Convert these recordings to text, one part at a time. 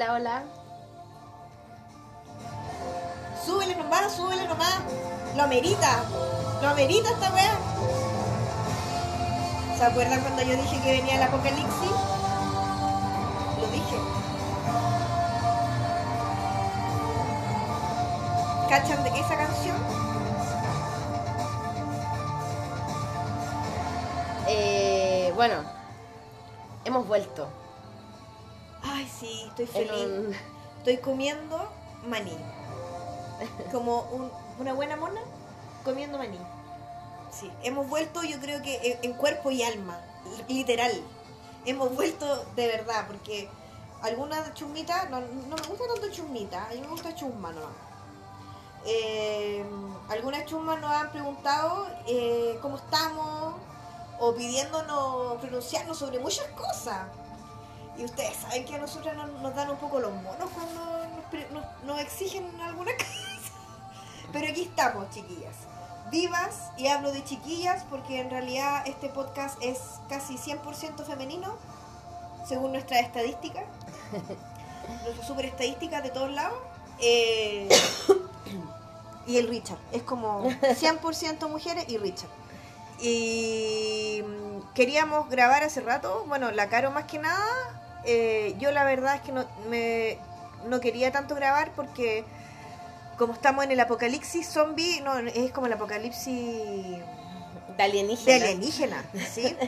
Hola, hola. Súbele nomás, súbele nomás. Lo amerita. Lo amerita esta weá. ¿Se acuerdan cuando yo dije que venía el apocalipsis? Lo dije. ¿Cachan de esa canción? Eh, bueno, hemos vuelto. Estoy feliz. un- Estoy comiendo maní. Como un- una buena mona comiendo maní. Sí, hemos vuelto yo creo que en, en cuerpo y alma, li- literal. Hemos vuelto de verdad, porque algunas chumitas, no, no me gusta tanto chumita, a mí me gusta chusma nomás. Eh, algunas chusmas nos han preguntado eh, cómo estamos o pidiéndonos pronunciarnos sobre muchas cosas. Y ustedes saben que a nosotros nos, nos dan un poco los monos cuando nos, nos- nos exigen alguna cosa. Pero aquí estamos, chiquillas. Vivas, y hablo de chiquillas porque en realidad este podcast es casi 100% femenino, según nuestra estadística. nuestra super estadística de todos lados. Eh, y el Richard. Es como 100% mujeres y Richard. Y mm, queríamos grabar hace rato. Bueno, la Caro más que nada. Eh, yo la verdad es que no, me, no quería tanto grabar porque como estamos en el apocalipsis zombie, no, es como el apocalipsis De alienígena. de alienígena, ¿sí?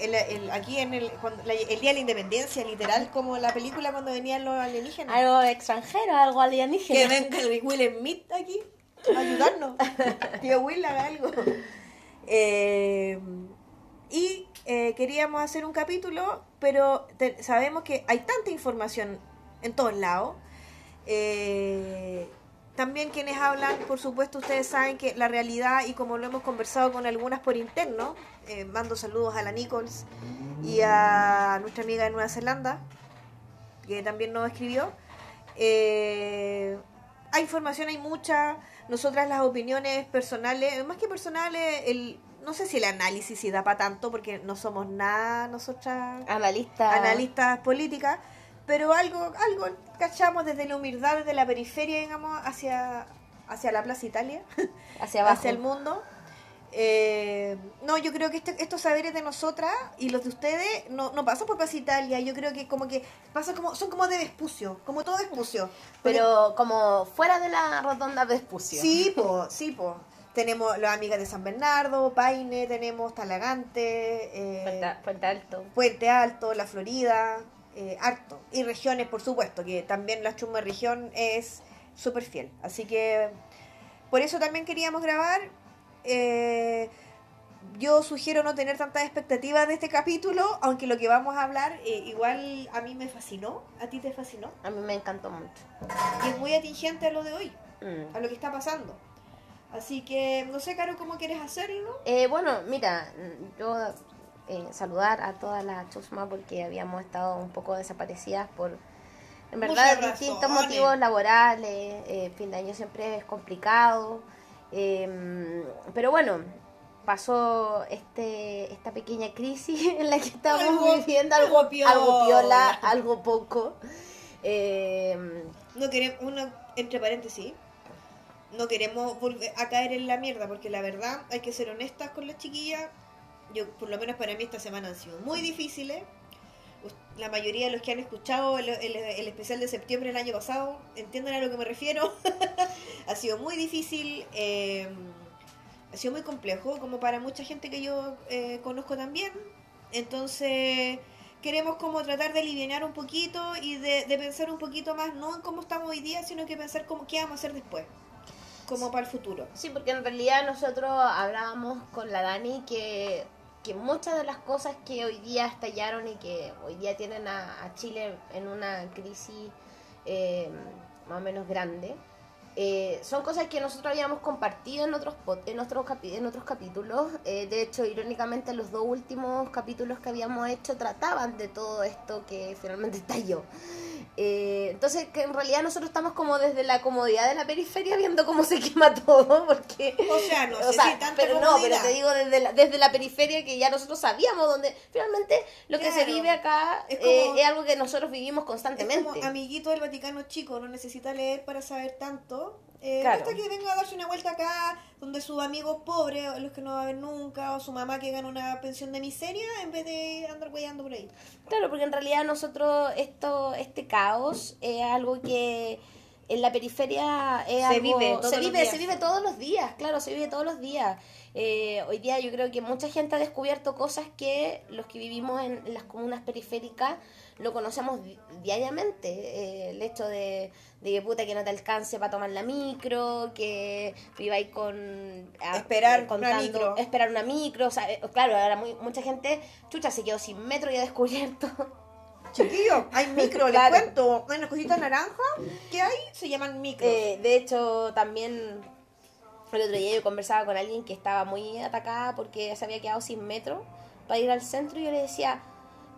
El- el- aquí en el, cuando- la- el día de la independencia, literal, como la película cuando venían los alienígenas. Algo extranjero, algo Que alienígena. venga el Will Smith aquí a ayudarnos. Tío Will, haga algo. Eh, y eh, queríamos hacer un capítulo, pero sabemos que hay tanta información en todos lados. Eh, también quienes hablan, por supuesto, ustedes saben que la realidad, y como lo hemos conversado con algunas por interno, eh, mando saludos a la Nichols y a nuestra amiga de Nueva Zelanda, que también nos escribió. Eh, hay información, hay mucha. Nosotras las opiniones personales, más que personales, el, no sé si el análisis si da para tanto, porque no somos nada nosotras Analista. analistas políticas, pero algo, algo cachamos desde la humildad, desde la periferia, digamos, hacia, hacia la Plaza Italia, Hacia abajo. hacia el mundo. Eh, no, yo creo que este- estos saberes de nosotras y los de ustedes no, no pasan por Plaza Italia. Yo creo que como que pasa como son como de Vespucio, como todo Vespucio. Pero como fuera de la rotonda Vespucio. Sí, po, sí, po. Tenemos las amigas de San Bernardo, Paine, tenemos Talagante, eh, Puente, Puente Alto. Puente Alto, La Florida, eh, harto. Y regiones, por supuesto, que también la Chuma región es súper fiel. Así que por eso también queríamos grabar. Eh, yo sugiero no tener tantas expectativas de este capítulo, aunque lo que vamos a hablar eh, igual a mí me fascinó, a ti te fascinó. A mí me encantó mucho. Y es muy atingente a lo de hoy, Mm. a lo que está pasando. Así que no sé, Caro, cómo quieres hacerlo. Eh, bueno, mira, mm, yo eh, saludar a toda la chusma porque habíamos estado un poco desaparecidas por, en verdad, Muchas distintos razones. motivos laborales. eh, fin de año siempre es complicado. eh, pero bueno, pasó este esta pequeña crisis en la que estamos Algo- viviendo, algo algo, piola. algo piola, algo poco. Eh, No queremos, uno, entre paréntesis, no queremos volver a caer en la mierda, porque la verdad hay que ser honestas con las chiquillas. Yo, por lo menos para mí, esta semana han sido muy difíciles. La mayoría de los que han escuchado el, especial de septiembre del año pasado entienden a lo que me refiero. ha sido muy difícil, eh, ha sido muy complejo, como para mucha gente que yo eh, conozco también. Entonces, queremos como tratar de aliviar un poquito y de, de pensar un poquito más, no en cómo estamos hoy día, sino que pensar cómo, qué vamos a hacer después, como para el futuro. Sí, porque en realidad nosotros hablábamos con la Dani que, que muchas de las cosas que hoy día estallaron y que hoy día tienen a, Chile en una crisis eh, más o menos grande, eh, son cosas que nosotros habíamos compartido en otros en otros, capi- en otros capítulos. Eh, de hecho, irónicamente, los dos últimos capítulos que habíamos hecho trataban de todo esto que finalmente estalló. Eh, entonces, que en realidad nosotros estamos como desde la comodidad de la periferia viendo cómo se quema todo, porque... O sea, no o sea, tanta pero no, pero comodidad. te digo desde la, desde la periferia que ya nosotros sabíamos donde finalmente lo que se Claro. vive acá Es eh, como- es algo que nosotros vivimos Es constantemente. como amiguito del Vaticano chico, no necesita leer para saber tanto. Eh, Claro. Basta que venga a darse una vuelta acá, donde sus amigos pobres, los que no va a ver nunca, o su mamá que gana una pensión de miseria, en vez de andar weyando por ahí. Claro, porque en realidad nosotros esto este caos es algo que en la periferia es Se algo- vive se vive, días. se vive todos los días, claro, se vive todos los días. Eh, hoy día yo creo que mucha gente ha descubierto cosas que los que vivimos en las comunas periféricas lo conocemos di- diariamente. Eh, el hecho de, de que puta que no te alcance para tomar la micro, que viváis con... a- Esperar una micro. Esperar una micro, o sea, eh, claro, ahora muy, mucha gente, chucha, se quedó sin metro y ha descubierto Chiquillo, hay micro, les Claro. cuento. Hay unas cositas naranjas que hay, se llaman micro. Eh, de hecho, también el otro día yo conversaba con alguien que estaba muy atacada porque se había quedado sin metro para ir al centro y yo le decía,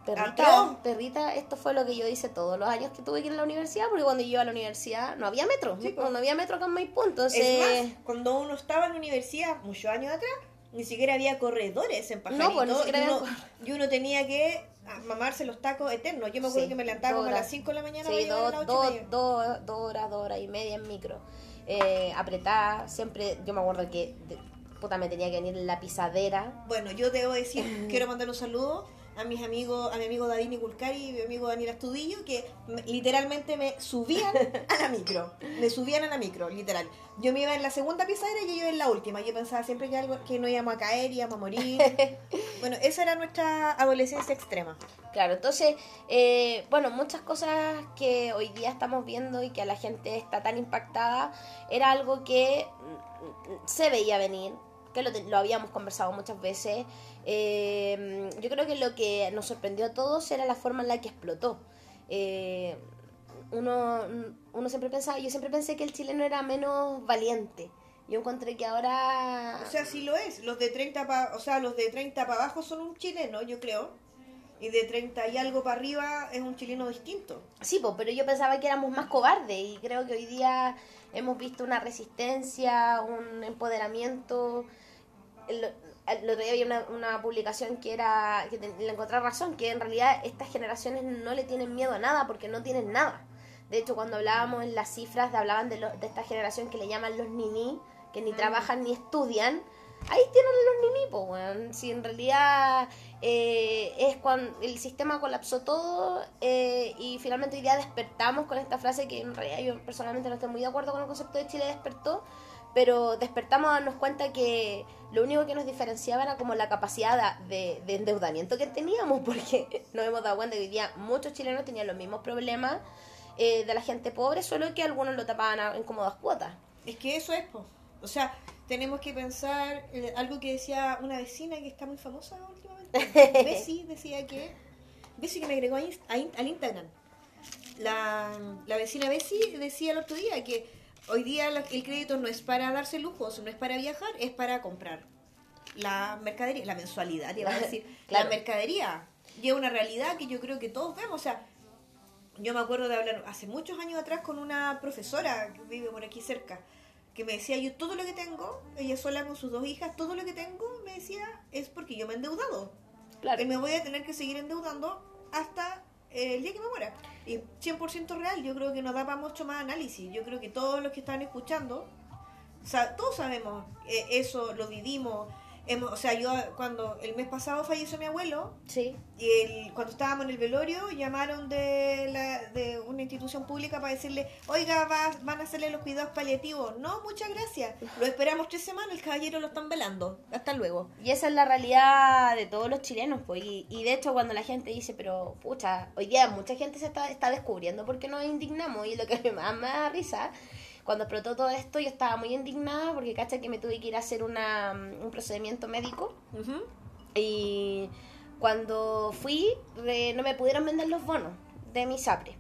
perrita, perrita, esto fue lo que yo hice todos los años que tuve que ir a la universidad, porque cuando yo iba a la universidad no había metro, Sí, no, po. no había metro acá en Maipú, entonces... Es más, cuando uno estaba en la universidad, muchos años atrás, ni siquiera había corredores en Pajarito. No, pues, ni siquiera y, uno, había y uno tenía que ah, mamarse los tacos eternos. Yo me acuerdo Sí, que me levantaba como a dos las horas. 5 de la mañana Sí, llegar a dos, las dos, dos, dos horas, dos horas y media en micro. Eh, apretada, siempre, yo me acuerdo que, de- puta, me tenía que venir en la pisadera. Bueno, yo debo decir, quiero mandar un saludo a mis amigos, a mi amigo David Niculcari y mi amigo Daniel Astudillo, que me- literalmente me subían a la micro. Me subían a la micro, literal. Yo me iba en la segunda pisadera y ellos en la última. Yo pensaba siempre que algo que no íbamos a caer, íbamos a morir. bueno, esa era nuestra adolescencia extrema. Claro, entonces, eh, bueno, muchas cosas que hoy día estamos viendo y que a la gente está tan impactada, era algo que mm, se veía venir, que lo, lo habíamos conversado muchas veces. Eh, yo creo que lo que nos sorprendió a todos era la forma en la que explotó. Eh, uno, uno siempre pensaba, yo siempre pensé que el chileno era menos valiente. Yo encontré que ahora... O sea, sí lo es. Los de 30 pa, o sea, los de 30 para abajo son un chileno, yo creo. Y de 30 y algo para arriba es un chileno distinto. Sí, po, pero yo pensaba que éramos más cobardes y creo que hoy día hemos visto una resistencia, un empoderamiento. El, el otro día había una, una publicación que era que le encontré razón, que en realidad estas generaciones no le tienen miedo a nada porque no tienen nada. De hecho, cuando hablábamos en las cifras, hablaban de, lo- de esta generación que le llaman los nini, que ni trabajan ni estudian. Ahí tienen los nini, po, weón. Si en realidad eh, es cuando el sistema colapsó todo eh, y finalmente hoy día despertamos con esta frase que en realidad yo personalmente no estoy muy de acuerdo con el concepto de Chile despertó, pero despertamos a darnos cuenta que lo único que nos diferenciaba era como la capacidad de, de endeudamiento que teníamos, porque nos hemos dado cuenta que hoy día muchos chilenos tenían los mismos problemas eh, de la gente pobre, solo que algunos lo tapaban a- en cómodas cuotas. Es que eso es, po. O sea, tenemos que pensar eh, algo que decía una vecina que está muy famosa últimamente. Bessie decía que. Bessie que me agregó a a al Instagram. La, la vecina Bessie decía el otro día que hoy día el crédito no es para darse lujos, no es para viajar, es para comprar la mercadería, la mensualidad, iba a decir. Claro. La mercadería. Y es una realidad que yo creo que todos vemos. O sea, yo me acuerdo de hablar hace muchos años atrás con una profesora que vive por aquí cerca, que me decía, yo todo lo que tengo, ella sola con sus dos hijas, todo lo que tengo, me decía, es porque yo me he endeudado. Claro. Y me voy a tener que seguir endeudando hasta el día que me muera. Y 100% real, yo creo que no da para mucho más análisis. Yo creo que todos los que están escuchando, sa- todos sabemos eh, eso, lo vivimos. Hemos, o sea, yo cuando el mes pasado falleció mi abuelo, Sí. y el, cuando estábamos en el velorio, llamaron de, la, de una institución pública para decirle, oiga, va- van a hacerle los cuidados paliativos. No, muchas gracias. Lo esperamos tres semanas, el caballero lo están velando. Hasta luego. Y esa es la realidad de todos los chilenos, pues. Y, y de hecho, cuando la gente dice, pero pucha, hoy día mucha gente se está, está descubriendo porque nos indignamos. Y lo que más me da risa, cuando explotó todo esto, yo estaba muy indignada porque, cacha, que me tuve que ir a hacer una, un procedimiento médico. Y cuando fui, no me pudieron vender los bonos de mi ISAPRE,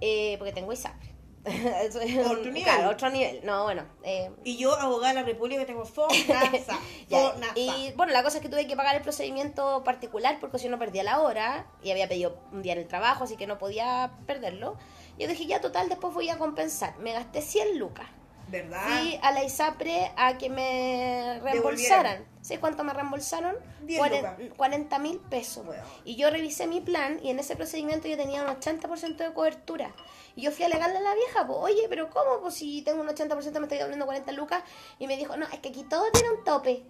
eh, porque tengo ISAPRE. Otro nivel. Claro, otro nivel. No, bueno. eh, Y yo, abogada de la República, tengo FONASA. y bueno, la cosa es que tuve que pagar el procedimiento particular porque si no perdía la hora y había pedido un día en el trabajo, así que no podía perderlo. Yo dije, ya total, después voy a compensar. Me gasté 100 lucas. ¿Verdad? Fui a la ISAPRE a que me reembolsaran. ¿Sabes cuánto me reembolsaron? 10 lucas. 40 mil pesos. Bueno. Y yo revisé mi plan y en ese procedimiento yo tenía un 80% de cobertura. Y yo fui a alegarle a la vieja, pues, oye, pero ¿cómo? Pues si tengo un 80% me estoy devolviendo 40 lucas. Y me dijo, no, es que aquí todo tiene un tope.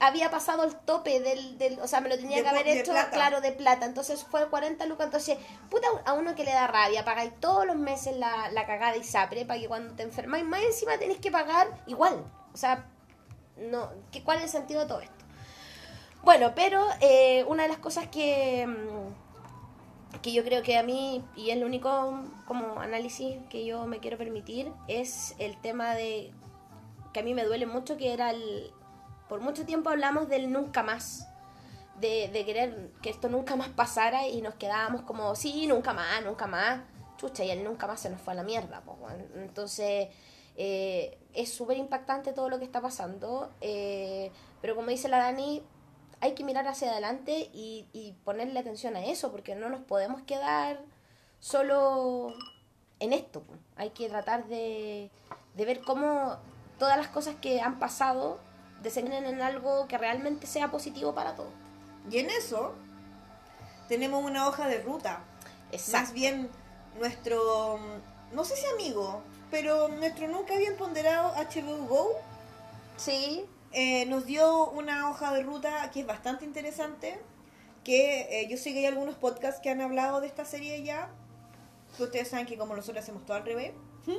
Había pasado el tope del, del o sea, me lo tenía De que haber hecho, plata. claro, de plata. Entonces fue 40 lucas. Entonces, puta, a uno que le da rabia, pagáis todos los meses la, la cagada de ISAPRE para que cuando te enfermáis más encima tenéis que pagar igual. O sea, no, ¿qué, ¿cuál es el sentido de todo esto? Bueno, pero eh, una de las cosas que, mm, que yo creo que a mí, y es el único como análisis que yo me quiero permitir, es el tema de que a mí me duele mucho, que era el... Por mucho tiempo hablamos del nunca más. De, querer que esto nunca más pasara y nos quedábamos como, sí, nunca más, nunca más. Chucha, y el nunca más se nos fue a la mierda. weón. Entonces, eh, es súper impactante todo lo que está pasando. eh, pero como dice la Dani, hay que mirar hacia adelante y, ponerle atención a eso, porque no nos podemos quedar solo en esto. Hay que tratar de ver cómo todas las cosas que han pasado desencadenen en algo que realmente sea positivo para todos. Y en eso tenemos una hoja de ruta. Más bien nuestro, mm, no sé si amigo, pero nuestro nunca bien ponderado HBO Go Sí, eh, nos dio una hoja de ruta que es bastante interesante. Que eh, yo sé que hay algunos podcasts que han hablado de esta serie ya. Que ustedes saben que como nosotros hacemos todo al revés.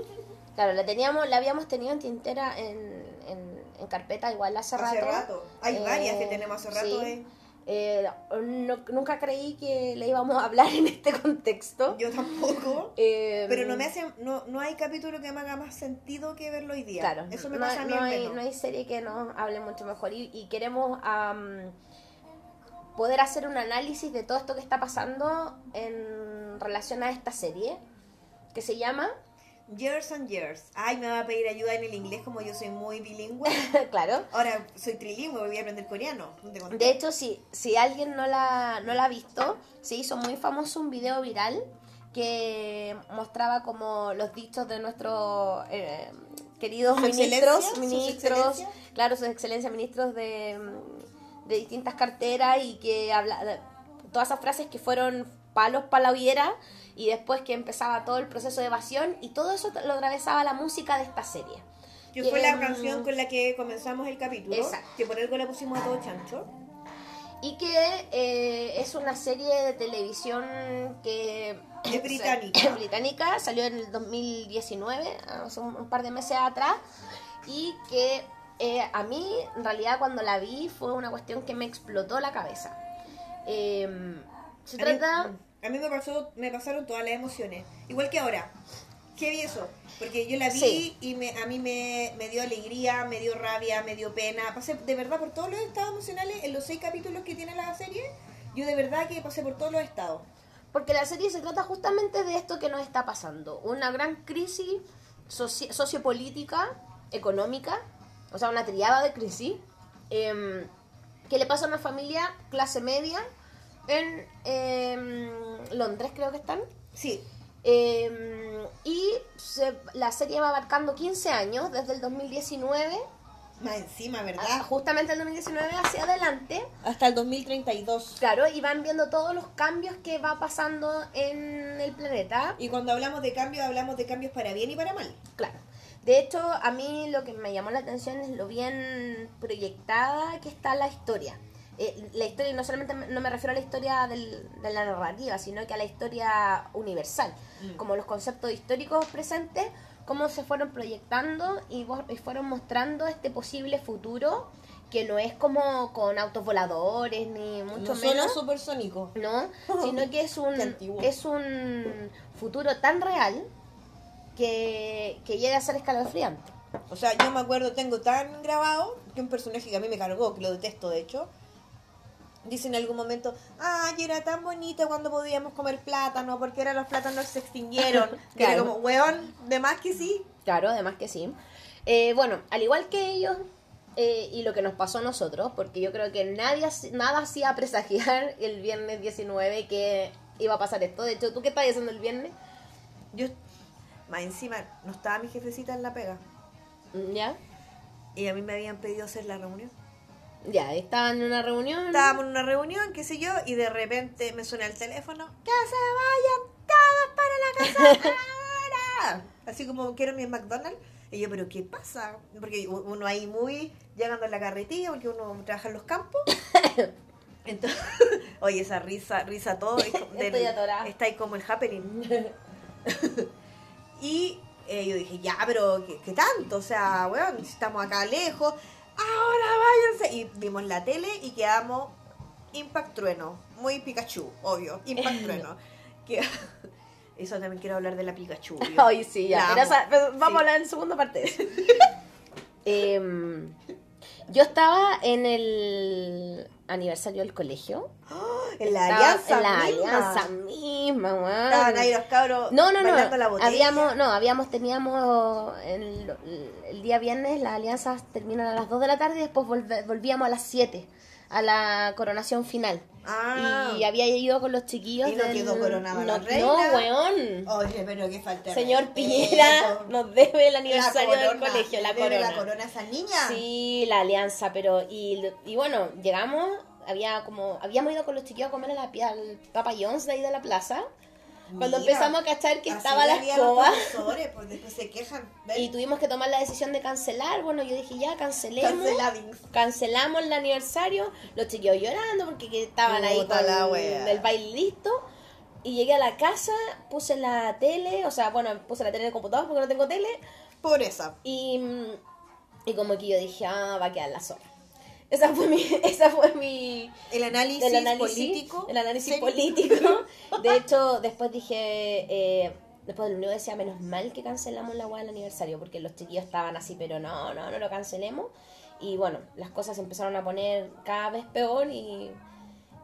claro, la teníamos, la habíamos tenido en tintera en, en, en carpeta igual hace, Hace rato. Hay Eh, varias que tenemos hace rato. sí. eh. Eh, no- nunca creí que le íbamos a hablar en este contexto. Yo tampoco. Eh, Pero no me hace, no, no hay capítulo que me haga más sentido que verlo hoy día. Claro, Eso me no, pasa a mí no hay, no hay serie que nos hable mucho mejor y, y queremos poder hacer un análisis de todo esto que está pasando en relación a esta serie que se llama, Years and Years. Ay, me va a pedir ayuda en el inglés como yo soy muy bilingüe. claro. Ahora soy trilingüe, voy a aprender coreano. No. De hecho, si, si alguien no la, no la ha visto, se hizo muy famoso un video viral que mostraba como los dichos de nuestros eh, queridos ministros, sus ministros, excelencias. claro, sus excelencias, ministros de, de distintas carteras y que habla todas esas frases que fueron palos para la hoguera y después que empezaba todo el proceso de evasión y todo eso lo atravesaba la música de esta serie. que fue la Em, canción con la que comenzamos el capítulo. Exacto. Que por algo la pusimos a todo chancho. Y que eh, es una serie de televisión que... Es británica. británica, salió en el 2019, hace un, par de meses atrás, y que eh, a mí, en realidad, cuando la vi, fue una cuestión que me explotó la cabeza. Eh, se mí, trata... a mí me, pasó, me pasaron todas las emociones. Igual que ahora. ¿Qué vi eso? Porque yo la vi Sí. y me, a mí me, me dio alegría, me dio rabia, me dio pena. Pasé de verdad por todos los estados emocionales en los seis capítulos que tiene la serie. Yo de verdad que pasé por todos los estados. Porque la serie se trata justamente de esto que nos está pasando. Una gran crisis soci- sociopolítica, económica, o sea, una triada de crisis, em, que le pasa a una familia clase media en em, Londres, creo que están. Sí, Em, y se- la serie va abarcando 15 años, desde el 2019, más encima, ¿verdad? justamente el 2019 hacia adelante. Hasta el 2032. Claro, y van viendo todos los cambios que va pasando en el planeta. Y cuando hablamos de cambios, hablamos de cambios para bien y para mal. Claro. De hecho, a mí lo que me llamó la atención es lo bien proyectada que está la historia. Eh, la historia, no solamente me- no me refiero a la historia del- de la narrativa, sino que a la historia universal, Mm. como los conceptos históricos presentes, cómo se fueron proyectando y, y fueron mostrando este posible futuro que no es como con autos voladores ni mucho no menos. supersónico. ¿no? Sino que es un, es un futuro tan real que, que llega a ser escalofriante. O sea, yo me acuerdo, tengo tan grabado que un personaje que a mí me cargó, que lo detesto de hecho, dice en algún momento, ay, era tan bonito cuando podíamos comer plátano, porque ahora los plátanos se extinguieron. Que era Claro. como, weón, de más que sí. Claro, además que sí. Eh, bueno, al igual que ellos eh, y lo que nos pasó a nosotros, porque yo creo que nadie, nada hacía presagiar el viernes 19 que iba a pasar esto. De hecho, ¿tú qué estabas haciendo el viernes? Yo, más encima, no estaba mi jefecita en la pega. ¿Ya? Y a mí me habían pedido hacer la reunión. Ya, estaban en una reunión. Estábamos en una reunión, qué sé yo, y de repente me suena el teléfono. ¡Que se vayan todos para la casa ahora! Así como quiero mi McDonald's. Y yo, ¿pero qué pasa? Porque uno ahí muy llegando a la carretilla, porque uno trabaja en los campos. Entonces, oye, esa risa, risa todo. del- Estoy atorada. Está ahí como el happening. y eh, yo dije, ya, pero ¿qué, qué tanto? O sea, weón, si estamos acá lejos, ahora váyanse. Y vimos la tele y quedamos Impact Trueno. Muy Pikachu, obvio. Impact Trueno. Que- Eso también quiero hablar de la Pikachu. yo. Ay, sí, ya. Pero, pero vamos Sí. a hablar en segunda parte de eso. Em, yo estaba en el aniversario del colegio. En la Estaba alianza. En la misma. alianza misma, weón. Estaban ahí los cabros No, no, no. la botella. Habíamos, no, habíamos, teníamos el, el día viernes las alianzas terminan a las 2 de la tarde y después volve- volvíamos a las 7 a la coronación final. Ah. Y había ido con los chiquillos. ¿Y no del- quedó coronada no, la reina? No, weón. Oye, pero qué falta. Señor. Piñera nos debe el aniversario del corona, colegio, la ¿le debe corona. la corona a esa niña? Sí, la alianza, pero y, y bueno, llegamos, había como habíamos ido con los chiquillos a comer a la, al Papa John's de ahí de la plaza. Cuando Mira, empezamos a cachar que estaba la escoba pues después se quejan. ¿ven? y tuvimos que tomar la decisión de cancelar, bueno, yo dije, ya cancelemos. Cancelamos el aniversario, los chiquillos llorando porque que estaban ahí con la el baile listo. Y llegué a la casa, puse la tele, o sea, bueno, puse la tele en el computador porque no tengo tele. Por esa. Y, y como que yo dije, ah, va a quedar la sola. Esa fue mi, esa fue mi El análisis, el análisis político. El análisis Sí. político. De hecho, después dije, eh, después del unido decía, menos mal que cancelamos la hueá del aniversario, porque los chiquillos estaban así, pero no, no, no lo cancelemos. Y bueno, las cosas se empezaron a poner cada vez peor y,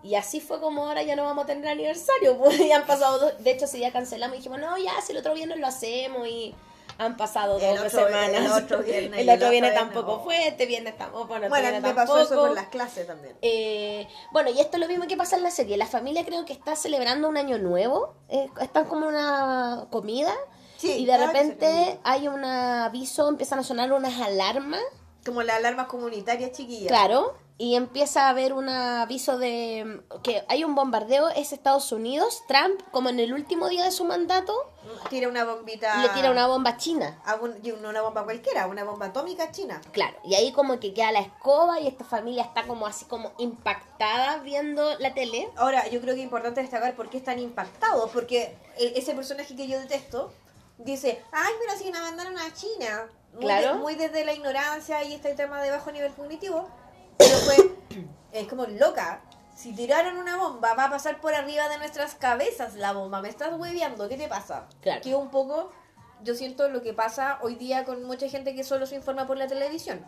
y así fue como ahora ya no vamos a tener aniversario. Pues ya han pasado dos, de hecho, si ya cancelamos, dijimos, no, ya, si el otro viernes lo hacemos y han pasado dos otro- semanas. el otro viernes El otro viernes, tampoco no. fue, este viernes tampoco, bueno, este Bueno, viernes me pasó eso con las clases también. Eh, bueno, y esto es lo mismo que pasa en la serie. La familia creo que está celebrando un año nuevo. eh, están como una comida. Sí, y de repente hay un aviso, empiezan a sonar unas alarmas. Como las alarmas comunitarias chiquillas. Claro. Y empieza a haber un aviso de mm, que hay un bombardeo. Es Estados Unidos. Trump, como en el último día de su mandato, Tira una bombita. le tira una bomba China. a un- y una bomba cualquiera, una bomba atómica china. Claro, y ahí como que queda la escoba y esta familia está como así como impactada viendo la tele. Ahora, yo creo que es importante destacar por qué están impactados, porque e- ese personaje que yo detesto dice, ay, pero si nos mandaron a China. Muy, Claro. de- muy desde la ignorancia y este tema de bajo nivel cognitivo. Pero fue, es como loca. Si tiraron una bomba, va a pasar por arriba de nuestras cabezas la bomba. Me estás hueveando, ¿qué te pasa? Claro. Que un poco, yo siento lo que pasa hoy día con mucha gente que solo se informa por la televisión.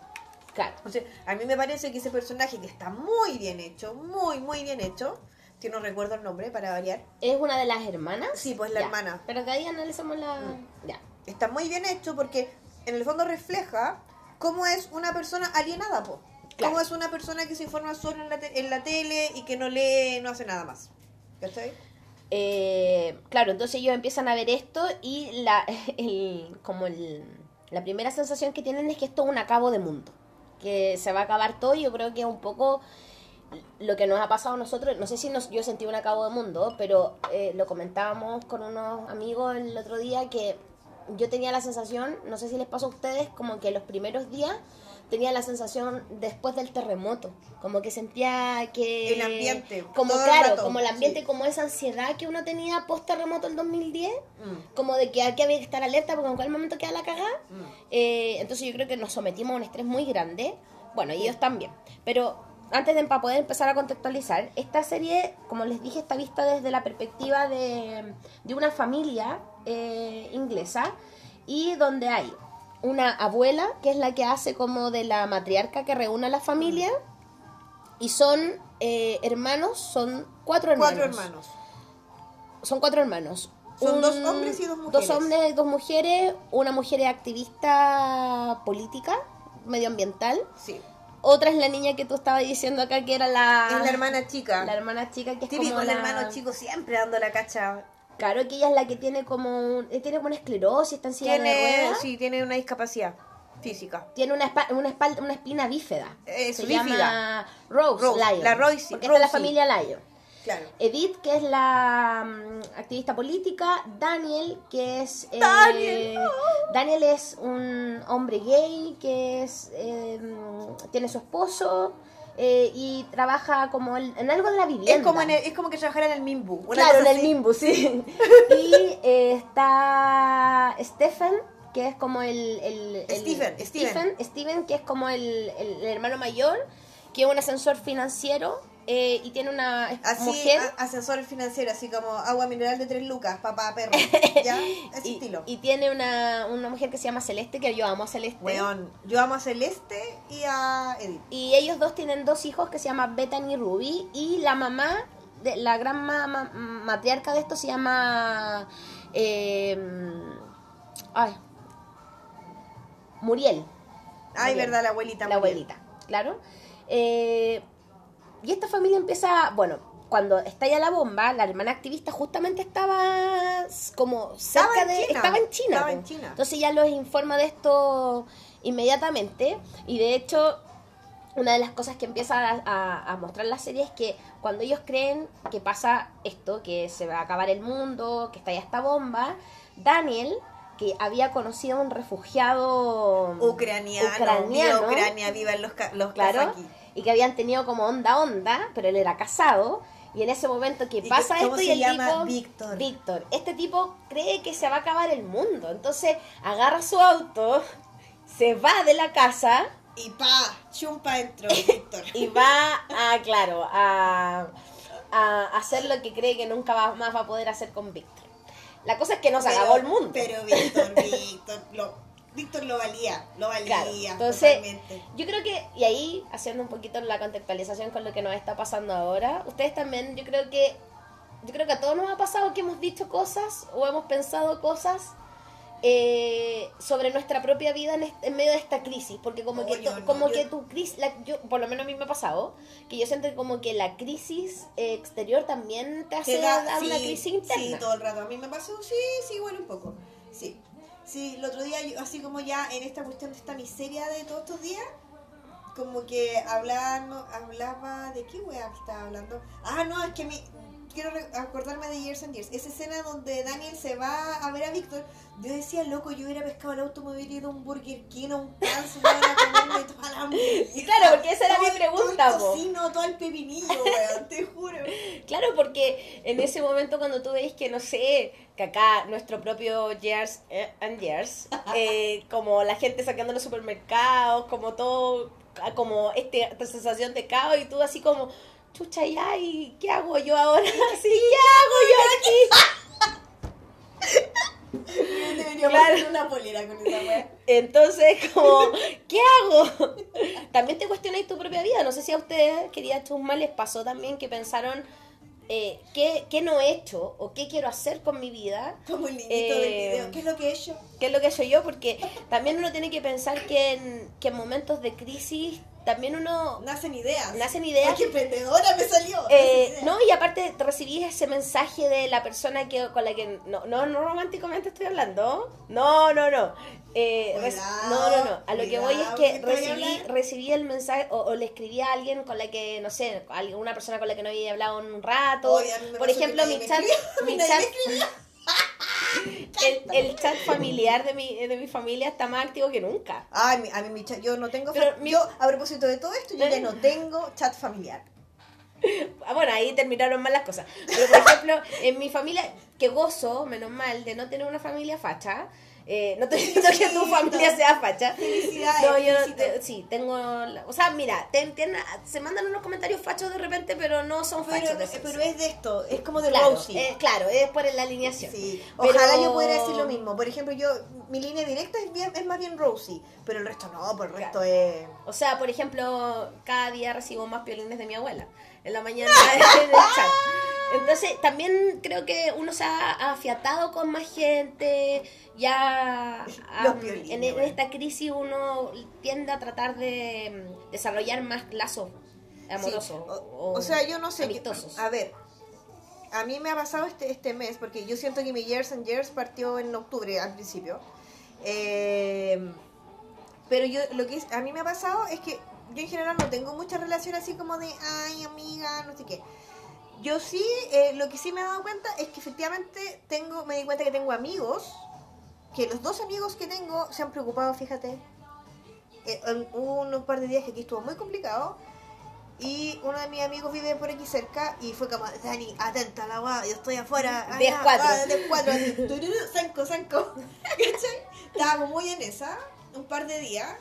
Claro. O sea, a mí me parece que ese personaje que está muy bien hecho, muy, muy bien hecho, que no recuerdo el nombre para variar, ¿Es una de las hermanas? Sí, pues la Ya. hermana. Pero que ahí analizamos la... Ya. está muy bien hecho porque en el fondo refleja cómo es una persona alienada, po. Claro. Cómo es una persona que se informa solo en la, te- en la tele y que no lee, no hace nada más. ¿Cachai? Eh, claro, entonces ellos empiezan a ver esto y la, el, como el, la primera sensación que tienen es que esto es un acabo de mundo, que se va a acabar todo y yo creo que es un poco lo que nos ha pasado a nosotros, no sé si nos, yo sentí un acabo de mundo, pero eh, lo comentábamos con unos amigos el otro día que yo tenía la sensación, no sé si les pasó a ustedes, como que los primeros días tenía la sensación después del terremoto, como que sentía que... El ambiente, Como el claro, rato, como el ambiente, sí. como esa ansiedad que uno tenía post terremoto el 2010, Mm, como de que aquí había que estar alerta porque en cualquier momento queda la cagada. mm. Eh, entonces yo creo que nos sometimos a un estrés muy grande. Bueno, y ellos también. Pero antes de para poder empezar a contextualizar, esta serie, como les dije, está vista desde la perspectiva de, de una familia eh, inglesa y donde hay una abuela que es la que hace como de la matriarca que reúne a la familia y son eh, hermanos son cuatro hermanos. Cuatro hermanos. Son cuatro hermanos. Son dos hombres y dos mujeres. Dos hombres y dos mujeres. Una mujer es activista política, medioambiental. Sí. Otra es la niña que tú estabas diciendo acá, que era la... Es la hermana chica. La hermana chica que es Típico como el la... hermano chico siempre dando la cacha. Claro, que ella es la que tiene como un- eh, tiene como una esclerosis, está en silla de Tiene, ruedas. sí, tiene una discapacidad física. Tiene una, espa- una, espalda, una espina bífeda. Eso, Se bífida. llama Rose, Rose, Lyon. la Royce, Porque es la familia Lyon. Claro. Edith, que es la mm, activista política. Daniel, que es... eh, Daniel, Daniel es un hombre gay que es eh, mm, tiene su esposo eh, y trabaja como en, en algo de la vivienda. Es como, en el- es como que trabajara en el Mimbu. Claro, en el. Mimbu, sí. y eh, está Stephen, que es como el... el- el- Steven, Steven. Stephen, Steven, que es como el, el- el hermano mayor, que es un ascensor financiero eh, y tiene una Así, mujer... a- ascensor financiero, así como agua mineral de tres lucas, papá, perro. ¿Ya? Ese y, estilo. y tiene una, una mujer que se llama Celeste, que yo amo a Celeste. Weón, yo amo a Celeste y a Edith. Y ellos dos tienen dos hijos que se llaman Bethany y Ruby. Y la mamá, de, la gran ma- ma- matriarca de esto se llama. eh, ay. Muriel. Ay, Muriel. verdad, la abuelita. La Muriel. abuelita, claro. Eh, y esta familia empieza. Bueno, cuando estalla la bomba, la hermana activista justamente estaba como cerca Estaba en de. China. Estaba en China. Estaba en China. Entonces ya los informa de esto inmediatamente. Y de hecho, una de las cosas que empieza a, a- a mostrar la serie es que cuando ellos creen que pasa esto, que se va a acabar el mundo, que está ya esta bomba, Daniel, que había conocido a un refugiado Ucraniano, ucraniano, viva Ucrania, viva los, los claro. Y que habían tenido como onda onda, pero él era casado. Y en ese momento que pasa cómo esto y se el llama? tipo Víctor. Víctor, este tipo cree que se va a acabar el mundo, entonces agarra su auto, se va de la casa Y pa, chumpa dentro, Víctor. y va a, claro, a, a hacer lo que cree que nunca va- más va a poder hacer con Víctor. La cosa es que no se Pero- acabó el mundo. Pero Víctor, Víctor, lo, Víctor lo valía, lo valía. Claro, entonces totalmente. yo creo que, y ahí haciendo un poquito la contextualización con lo que nos está pasando ahora, ustedes también, yo creo que, yo creo que a todos nos ha pasado que hemos dicho cosas o hemos pensado cosas eh, sobre nuestra propia vida en, est- en medio de esta crisis, porque como que, yo no, como yo- que tu crisis, la- yo, por lo menos a mí me ha pasado, que yo siento como que la crisis exterior también te hace Te da- dar una sí, crisis interna. Sí, todo el rato. A mí me pasó, sí, sí, igual un poco. Sí. Sí, el otro día, yo, así como ya en esta cuestión de esta miseria de todos estos días, como que hablaba, hablaba de qué wea estaba hablando. Ah, no, es que mi, quiero acordarme de Years and Years. Esa escena donde Daniel se va a ver a Víctor. Yo decía, loco, yo hubiera pescado el auto, me hubiera ido a un Burger King, a un Cans, me hubiera comerme toda la hamburguesa, Claro, porque esa era todo mi pregunta, Todo el tocino, todo el pepinillo, weón, te juro. Claro, porque en ese momento cuando tú veis que, no sé, que acá nuestro propio Years eh, and Years, eh, como la gente saqueando los supermercados, como todo, como este, esta sensación de caos y tú así como, chucha ya, ¿y qué hago yo ahora? ¿qué hago yo aquí? Claro. hacer una polera con esa. Entonces, como, ¿qué hago? También te cuestionáis tu propia vida. No sé si a ustedes, queridas chusmas, les pasó también que pensaron, eh, ¿qué, ¿qué no he hecho o qué quiero hacer con mi vida? Como el niñito Eh, del video. ¿Qué es lo que he hecho? ¿Qué es lo que soy yo? Porque también uno tiene que pensar que en, que en momentos de crisis también uno Nacen ideas. nacen ideas. Qué emprendedora me salió. Eh, no, y aparte recibís ese mensaje de la persona que con la que no, no, no románticamente estoy hablando. No, no, no. Eh, Cuidado, no, no, no. A lo que voy es que recibí, recibí el mensaje o, o le escribí a alguien con la que, no sé, alguna persona con la que no había hablado en un rato. Oye, Por ejemplo, mi chat, mi chat. El, el chat familiar de mi, de mi familia está más activo que nunca. Ay, mi- a mí mi chat, yo no tengo. Pero mi- Yo, a propósito de todo esto, yo ya no tengo chat familiar. Ah, Bueno, ahí terminaron mal las cosas. Pero, por ejemplo, en mi familia, que gozo, menos mal, de no tener una familia facha, Eh, no estoy diciendo que tu familia sea facha. Felicidades, No, yo te- sí, tengo. o sea, mira, te, te- se mandan unos comentarios fachos de repente, pero no son Pero, fachos. de pero es de esto, es como de claro, Rosie. eh, claro, es por la alineación. Sí, Pero- ojalá yo pudiera decir lo mismo. Por ejemplo, yo, mi línea directa es, bien, es más bien Rosie, pero el resto no, por el resto es... O sea, por ejemplo, cada día recibo más piolines de mi abuela. En la mañana en el chat. Entonces, también creo que uno se ha afiatado con más gente. Ya en, esta crisis uno tiende a tratar de mm, desarrollar más lazos amorosos. Sí, O, o sea, yo no sé. Amistosos. a ver, a mí me ha pasado este, este mes, porque yo siento que mi Years and Years partió en octubre al principio. Eh, pero yo lo que a mí me ha pasado es que yo en general no tengo mucha relación así como de, ay, amiga, no sé qué. Yo sí, eh, lo que sí me he dado cuenta es que efectivamente tengo, me di cuenta que tengo amigos, que los dos amigos que tengo se han preocupado, fíjate. Eh, hubo un par de días que aquí estuvo muy complicado y uno de mis amigos vive por aquí cerca y fue como, Dani, atenta la guada, yo estoy afuera. ah, 10-4. ah, 10-4, así, tururú, Sanco, sanco. ¿Cachai? Estábamos muy en esa, un par de días.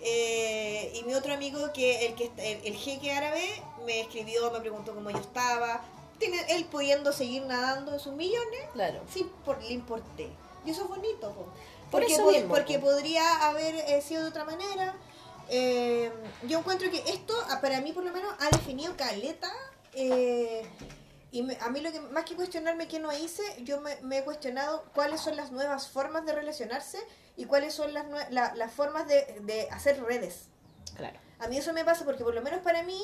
Eh, y mi otro amigo, que el que el, el jeque árabe, me escribió, me preguntó cómo yo estaba. Tiene, él pudiendo seguir nadando en sus millones, Claro. sí por, le importé. Y eso es bonito, po. Por porque, eso po- porque po. podría haber eh, sido de otra manera. Eh, yo encuentro que esto, ah, para mí por lo menos, ha definido caleta. eh, y me- a mí lo que más que cuestionarme qué no hice, yo me, me he cuestionado cuáles son las nuevas formas de relacionarse y cuáles son las, la- las formas de, de hacer redes. Claro. A mí eso me pasa porque por lo menos para mí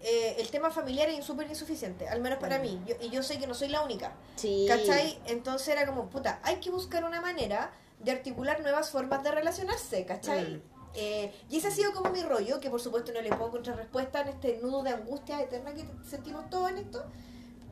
eh, el tema familiar es súper insuficiente, al menos para mí. Yo- y yo sé que no soy la única. Sí. ¿Cachai? Entonces era como, puta, hay que buscar una manera de articular nuevas formas de relacionarse, ¿cachai? Mm. Eh, y ese ha sido como mi rollo, que por supuesto no le puedo encontrar respuesta en este nudo de angustia eterna que sentimos todos en esto.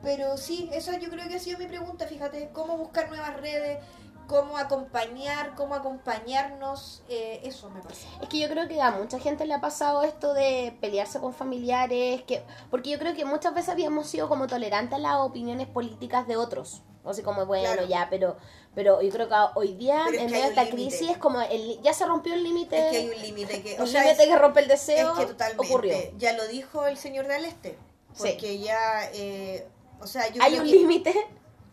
Pero sí, eso yo creo que ha sido mi pregunta, fíjate, cómo buscar nuevas redes, cómo acompañar, cómo acompañarnos, eh, eso me pasa. Es que yo creo que a mucha gente le ha pasado esto de pelearse con familiares, que porque yo creo que muchas veces habíamos sido como tolerantes a las opiniones políticas de otros. O sea, como bueno, Claro. ya, pero pero yo creo que hoy día, en medio de esta límite. crisis, es como el, ya se rompió el límite. Es que hay un límite que, o sea, límite es- que rompe el deseo Es que totalmente. ocurrió. Ya lo dijo el señor de Aleste. Sí. Porque ya, eh, o sea, yo Hay creo un límite.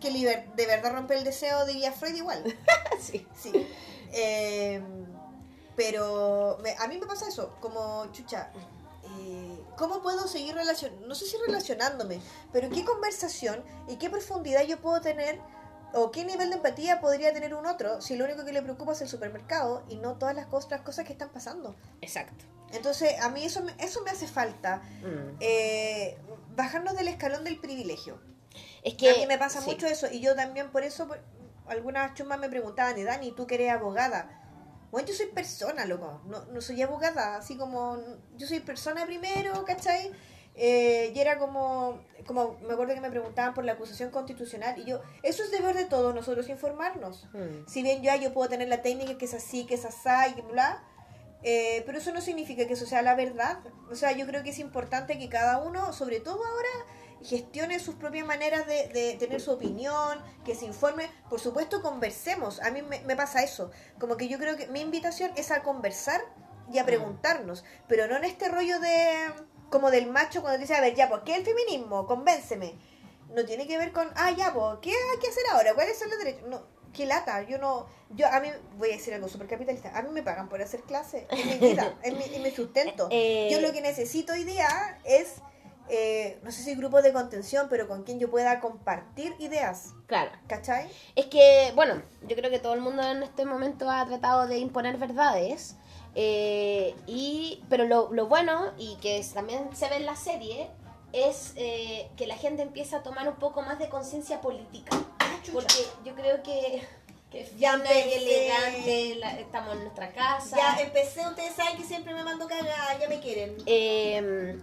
Que liber- de verdad rompe el deseo, diría Freud igual. sí. Sí. Eh, pero me- a mí me pasa eso, como chucha. eh, ¿Cómo puedo seguir relacionando? No sé si relacionándome, pero qué conversación y qué profundidad yo puedo tener o qué nivel de empatía podría tener un otro si lo único que le preocupa es el supermercado y no todas las otras cosas que están pasando. Exacto. Entonces, a mí eso me, eso me hace falta. Mm. eh, bajarnos del escalón del privilegio. Es que a mí me pasa sí. mucho eso. Y yo también por eso, por- algunas chumas me preguntaban, y Dani, ¿tú que eres abogada? Bueno, yo soy persona, loco. No, no soy abogada. Así como, yo soy persona primero, ¿cachai? Eh, y era como, como, me acuerdo que me preguntaban por la acusación constitucional. Y yo, eso es deber de todos nosotros informarnos. Mm. Si bien ya yo puedo tener la técnica que es así, que es asá y bla, eh, pero eso no significa que eso sea la verdad. O sea, yo creo que es importante que cada uno, sobre todo ahora, gestione sus propias maneras de, de tener su opinión, que se informe. Por supuesto, conversemos. A mí me, me pasa eso. Como que yo creo que mi invitación es a conversar y a preguntarnos, pero no en este rollo de como del macho cuando dice, a ver, ya, pues, ¿qué es el feminismo? Convénceme. No tiene que ver con, ah, ya, pues, ¿qué hay que hacer ahora? ¿Cuáles son los derechos? No, qué lata, yo no, yo a mí, voy a decir algo súper capitalista, a mí me pagan por hacer clase, es mi vida, es mi, es mi sustento. Eh, Yo lo que necesito hoy día es, eh, no sé si grupo de contención, pero con quien yo pueda compartir ideas, Claro. ¿cachai? Es que, bueno, yo creo que todo el mundo en este momento ha tratado de imponer verdades. eh, y Pero lo, lo bueno, y que es- también se ve en la serie, es eh, que la gente empieza a tomar un poco más de conciencia política. Porque yo creo que Ya empecé. elegante, la- estamos en nuestra casa. Ya empecé, ustedes saben que siempre me mando cagada, ya me quieren. eh,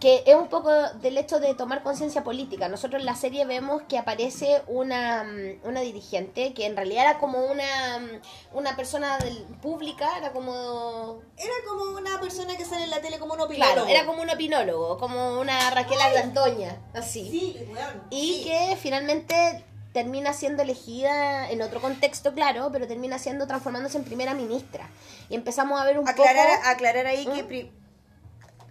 que es un poco del hecho de tomar conciencia política. Nosotros en la serie vemos que aparece una, mm, una dirigente que en realidad era como una, mm, una persona del, pública, era como... Era como una persona que sale en la tele como un opinólogo. Claro, era como un opinólogo, como una Raquel Argandoña, así. Sí, weón. Y sí. que finalmente termina siendo elegida en otro contexto, claro, pero termina siendo transformándose en primera ministra. Y empezamos a ver un aclarar, poco... Aclarar ahí que... ¿Mm? pri-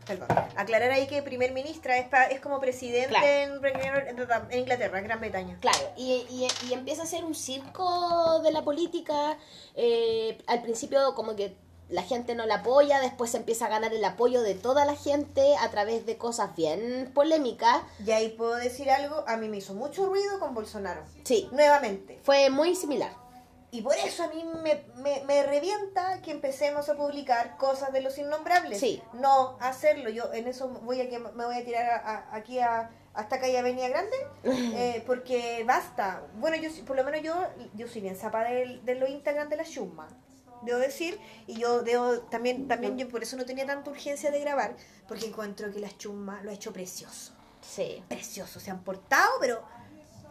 Perdón. Aclarar ahí que primer ministra es, pa- es como presidente Claro. en, Inglaterra, en Gran Bretaña. Claro, y, y, y empieza a ser un circo de la política. eh, al principio como que la gente no la apoya, después se empieza a ganar el apoyo de toda la gente a través de cosas bien polémicas. Y ahí puedo decir algo, a mí me hizo mucho ruido con Bolsonaro. Sí, Nuevamente. fue muy similar. Y por eso a mí me, me, me revienta que empecemos a publicar cosas de los innombrables. Sí. No hacerlo. Yo en eso voy a me voy a tirar a- a- aquí a, hasta calle Avenida Grande. eh, porque basta. Bueno, yo por lo menos yo, yo soy bien zapa de, de los Instagram de la Shuma. Debo decir, y yo debo también, también yo por eso no tenía tanta urgencia de grabar, porque encuentro que la Chuma lo ha hecho precioso Sí. preciosos, se han portado, pero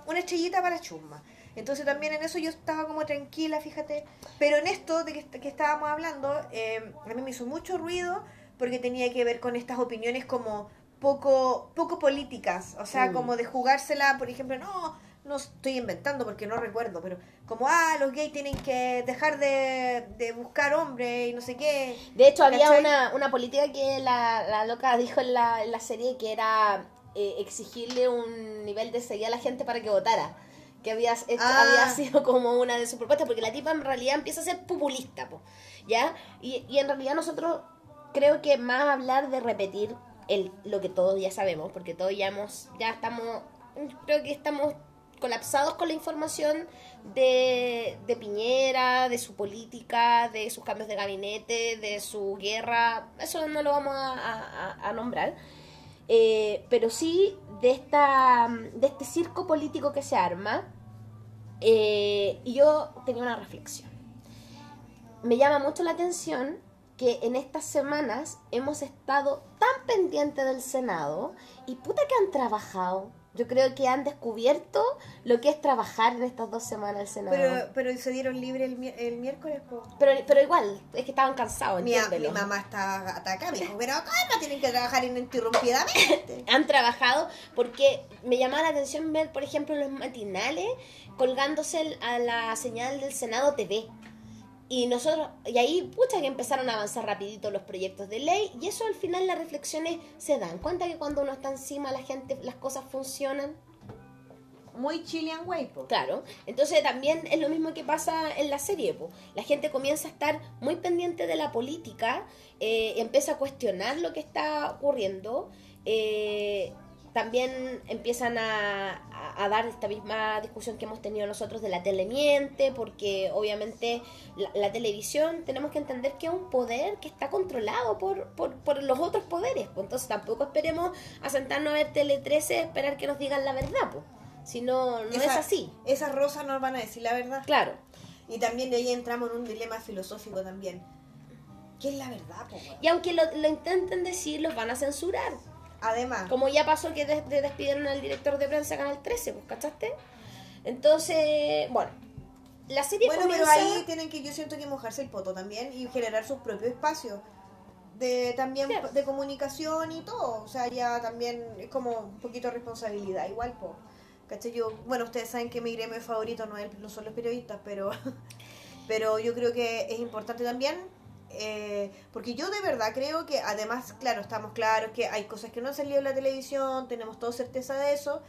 una estrellita para chusma. Entonces también en eso yo estaba como tranquila, fíjate. Pero en esto de que, que estábamos hablando, eh, a mí me hizo mucho ruido porque tenía que ver con estas opiniones como poco, poco políticas. O sea, Mm. como de jugársela, por ejemplo, no, no estoy inventando porque no recuerdo, pero como, ah, los gays tienen que dejar de, de buscar hombres y no sé qué. De hecho, había una, una política que la, la loca dijo en la, en la serie que era eh, exigirle un nivel de seguir a la gente para que votara. Que había, hecho- Ah. había sido como una de sus propuestas, porque la tipa en realidad empieza a ser populista, po, ¿ya? Y, y en realidad nosotros creo que más hablar de repetir el, lo que todos ya sabemos, porque todos ya hemos, ya estamos, creo que estamos colapsados con la información de, Piñera, de su política, de sus cambios de gabinete, de su guerra, eso no lo vamos a nombrar. Eh, pero sí de esta de este circo político que se arma eh, y yo tenía una reflexión me llama mucho la atención que en estas semanas hemos estado tan pendientes del Senado y puta que han trabajado yo creo que han descubierto lo que es trabajar en estas dos semanas del Senado Pero, pero se dieron libre el, mi- el miércoles, po. pero, pero igual es que estaban cansados Mi, mi mamá está atacada, me dijo, pero ¿cómo tienen que trabajar ininterrumpidamente? han trabajado porque me llamaba la atención ver, por ejemplo, los matinales colgándose el- a la señal del Senado TV. Y nosotros, y ahí, pucha, que empezaron a avanzar rapidito los proyectos de ley, y eso al final las reflexiones se dan cuenta que cuando uno está encima la gente, las cosas funcionan. Muy Chilean way, po. Claro, entonces también es lo mismo que pasa en la serie. po. La gente comienza a estar muy pendiente de la política, eh, empieza a cuestionar lo que está ocurriendo, eh, también empiezan a, a- a dar esta misma discusión que hemos tenido nosotros de la tele miente, porque obviamente la, la televisión tenemos que entender que es un poder que está controlado por, por, por los otros poderes. po. Entonces tampoco esperemos a sentarnos a ver Tele 13 esperar que nos digan la verdad. Po. Si no, no es así. Esas rosas nos van a decir la verdad. Claro. Y también de ahí entramos en un dilema filosófico también. ¿Qué es la verdad, po? Y aunque lo, lo intenten decir, los van a censurar. Además, Como ya pasó que des- de- despidieron al director de prensa Canal 13, pues, ¿cachaste? Entonces, bueno, la serie bueno, pero ahí tienen que, yo siento que mojarse el poto también y generar sus propios espacios. De también Claro. de comunicación y todo. O sea, ya también es como un poquito de responsabilidad, igual, po. ¿Cachai? Yo, bueno, ustedes saben que mi gremio favorito no, es, no son los periodistas, pero, pero yo creo que es importante también, eh, porque yo de verdad creo que, además, claro, estamos claros que hay cosas que no han salido en la televisión, tenemos toda certeza de eso,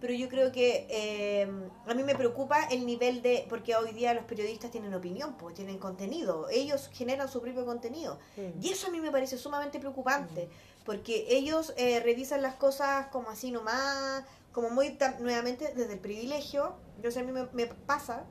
pero yo creo que eh, a mí me preocupa el nivel de, porque hoy día los periodistas tienen opinión, pues tienen contenido, ellos generan su propio contenido. Mm. Y eso a mí me parece sumamente preocupante, porque ellos eh, revisan las cosas como así nomás, como muy nuevamente desde el privilegio. Entonces a mí me, me pasa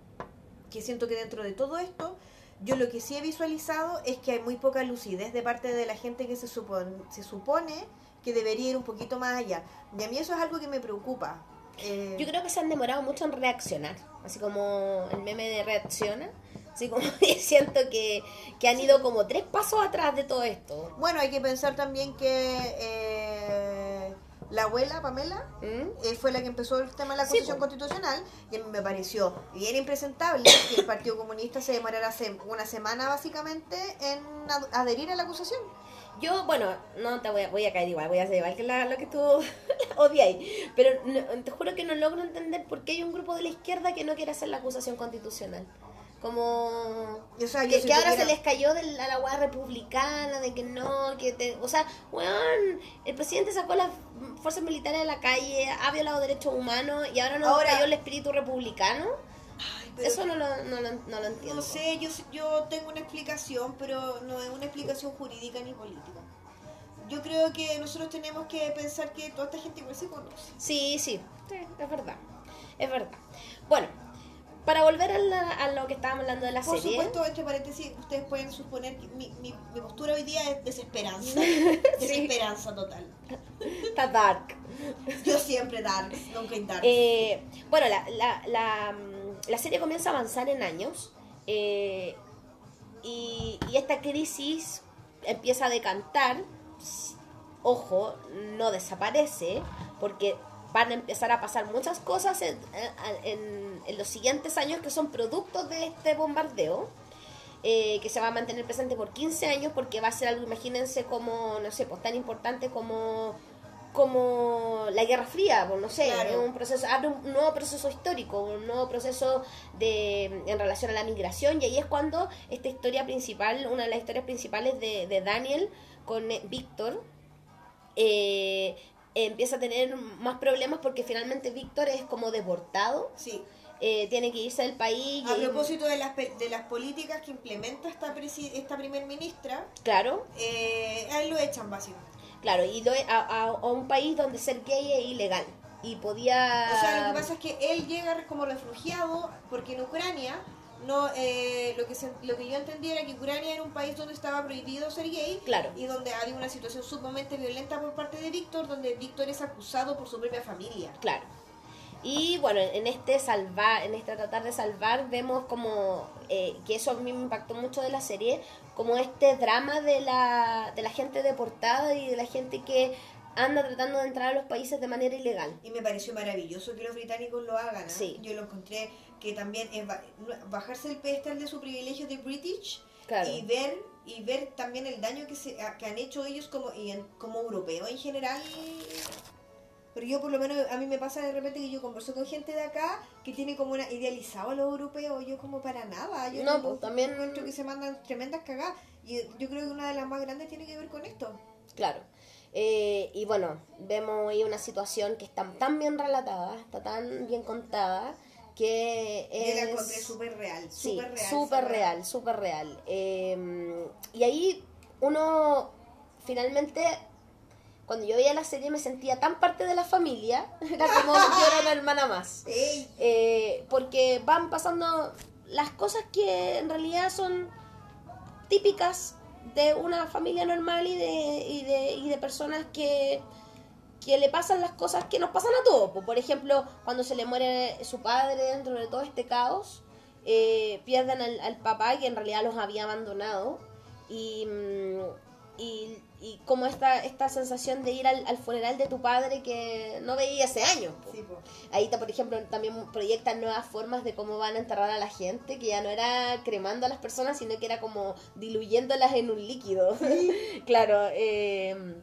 que siento que dentro de todo esto, yo lo que sí he visualizado es que hay muy poca lucidez de parte de la gente que se supone, se supone que debería ir un poquito más allá. Y a mí eso es algo que me preocupa. Eh, Yo creo que se han demorado mucho en reaccionar, así como el meme de reacciona. Así como siento que, que han ido como tres pasos atrás de todo esto. Bueno, hay que pensar también que eh, la abuela Pamela ¿Mm? eh, fue la que empezó el tema de la Sí, acusación constitucional y a mí me pareció bien impresentable que el Partido Comunista se demorara se- una semana básicamente en ad- adherir a la acusación. Yo, bueno, no te voy a, voy a caer igual, voy a hacer igual que la- lo que tú odiáis. Pero no- te juro que no logro entender por qué hay un grupo de la izquierda que no quiere hacer la acusación constitucional. Como o sea, que, ahora se les cayó de la, a la hueá republicana, de que no, que te, o sea, weón, el presidente sacó las fuerzas militares a la calle, ha violado derechos humanos y ahora nos Ahora- cayó el espíritu republicano. Ay, pero- Eso no lo, no, lo, no lo entiendo. No sé, yo, yo tengo una explicación, pero no es una explicación jurídica ni política. Yo creo que nosotros tenemos que pensar que toda esta gente igual se conoce. Sí, sí, sí, es verdad. Es verdad. Bueno, para volver a, la- a lo que estábamos hablando de la Por serie. supuesto, entre paréntesis, ustedes pueden suponer que mi, mi, mi postura hoy día es desesperanza. Desesperanza total. Está dark. Yo siempre dark, nunca dark. Eh, bueno, la, la, la, mm, la serie comienza a avanzar en años eh, y, y esta crisis empieza a decantar. Ojo, no desaparece porque van a empezar a pasar muchas cosas en, en- en los siguientes años que son productos de este bombardeo. eh, que se va a mantener presente por 15 años porque va a ser algo, imagínense, como, no sé, pues tan importante como como la Guerra Fría, pues no sé, Claro. es un proceso, abre un nuevo proceso histórico, un nuevo proceso de en relación a la migración y ahí es cuando esta historia principal, una de las historias principales de, de Daniel con eh, Víctor, eh, empieza a tener más problemas porque finalmente Víctor es como deportado, sí. eh, tiene que irse del país. A y- propósito de las, de las políticas que implementa esta, esta primer ministra, Claro, eh, a él lo echan básicamente. claro, y lo- a, a- a un país donde ser gay es ilegal. Y podía... O sea, lo que pasa es que él llega como refugiado porque en Ucrania no eh, lo que se- lo que yo entendí era que Ucrania era un país donde estaba prohibido ser gay Claro. y donde había una situación sumamente violenta por parte de Víctor donde Víctor es acusado por su propia familia. Claro. Y bueno, en este salvar, en este tratar de salvar, vemos como eh, que eso a mí me impactó mucho de la serie, como este drama de la, de la gente deportada y de la gente que anda tratando de entrar a los países de manera ilegal. Y me pareció maravilloso que los británicos lo hagan. ¿ah? Sí. Yo lo encontré que también es ba- bajarse el pedestal de su privilegio de British Claro. y ver y ver también el daño que se que han hecho ellos como y en- como europeos en general. Pero yo por lo menos a mí me pasa de repente que yo converso con gente de acá que tiene como una idealizado a los europeos, yo como para nada. Yo No, pues, también- encuentro que se mandan tremendas cagadas y yo creo que una de las más grandes tiene que ver con esto. Claro. Eh, y bueno, vemos ahí una situación que está tan bien relatada, está tan bien contada, que Yo la es... encontré súper real, Sí, súper real. súper real, súper real. Eh, y ahí uno finalmente, cuando yo veía la serie me sentía tan parte de la familia, era como yo era una hermana más. Eh, porque van pasando las cosas que en realidad son típicas de una familia normal y de, y de, y de personas que, que le pasan las cosas que nos pasan a todos. po. Por ejemplo, cuando se le muere su padre dentro de todo este caos, eh, pierden al, al papá que en realidad los había abandonado. Y, mm, y, y como esta, esta sensación de ir al, al funeral de tu padre que no veía hace años. po. sí, po. Ahí, está, por ejemplo, también proyectan nuevas formas de cómo van a enterrar a la gente, que ya no era cremando a las personas, sino que era como diluyéndolas en un líquido. claro. eh,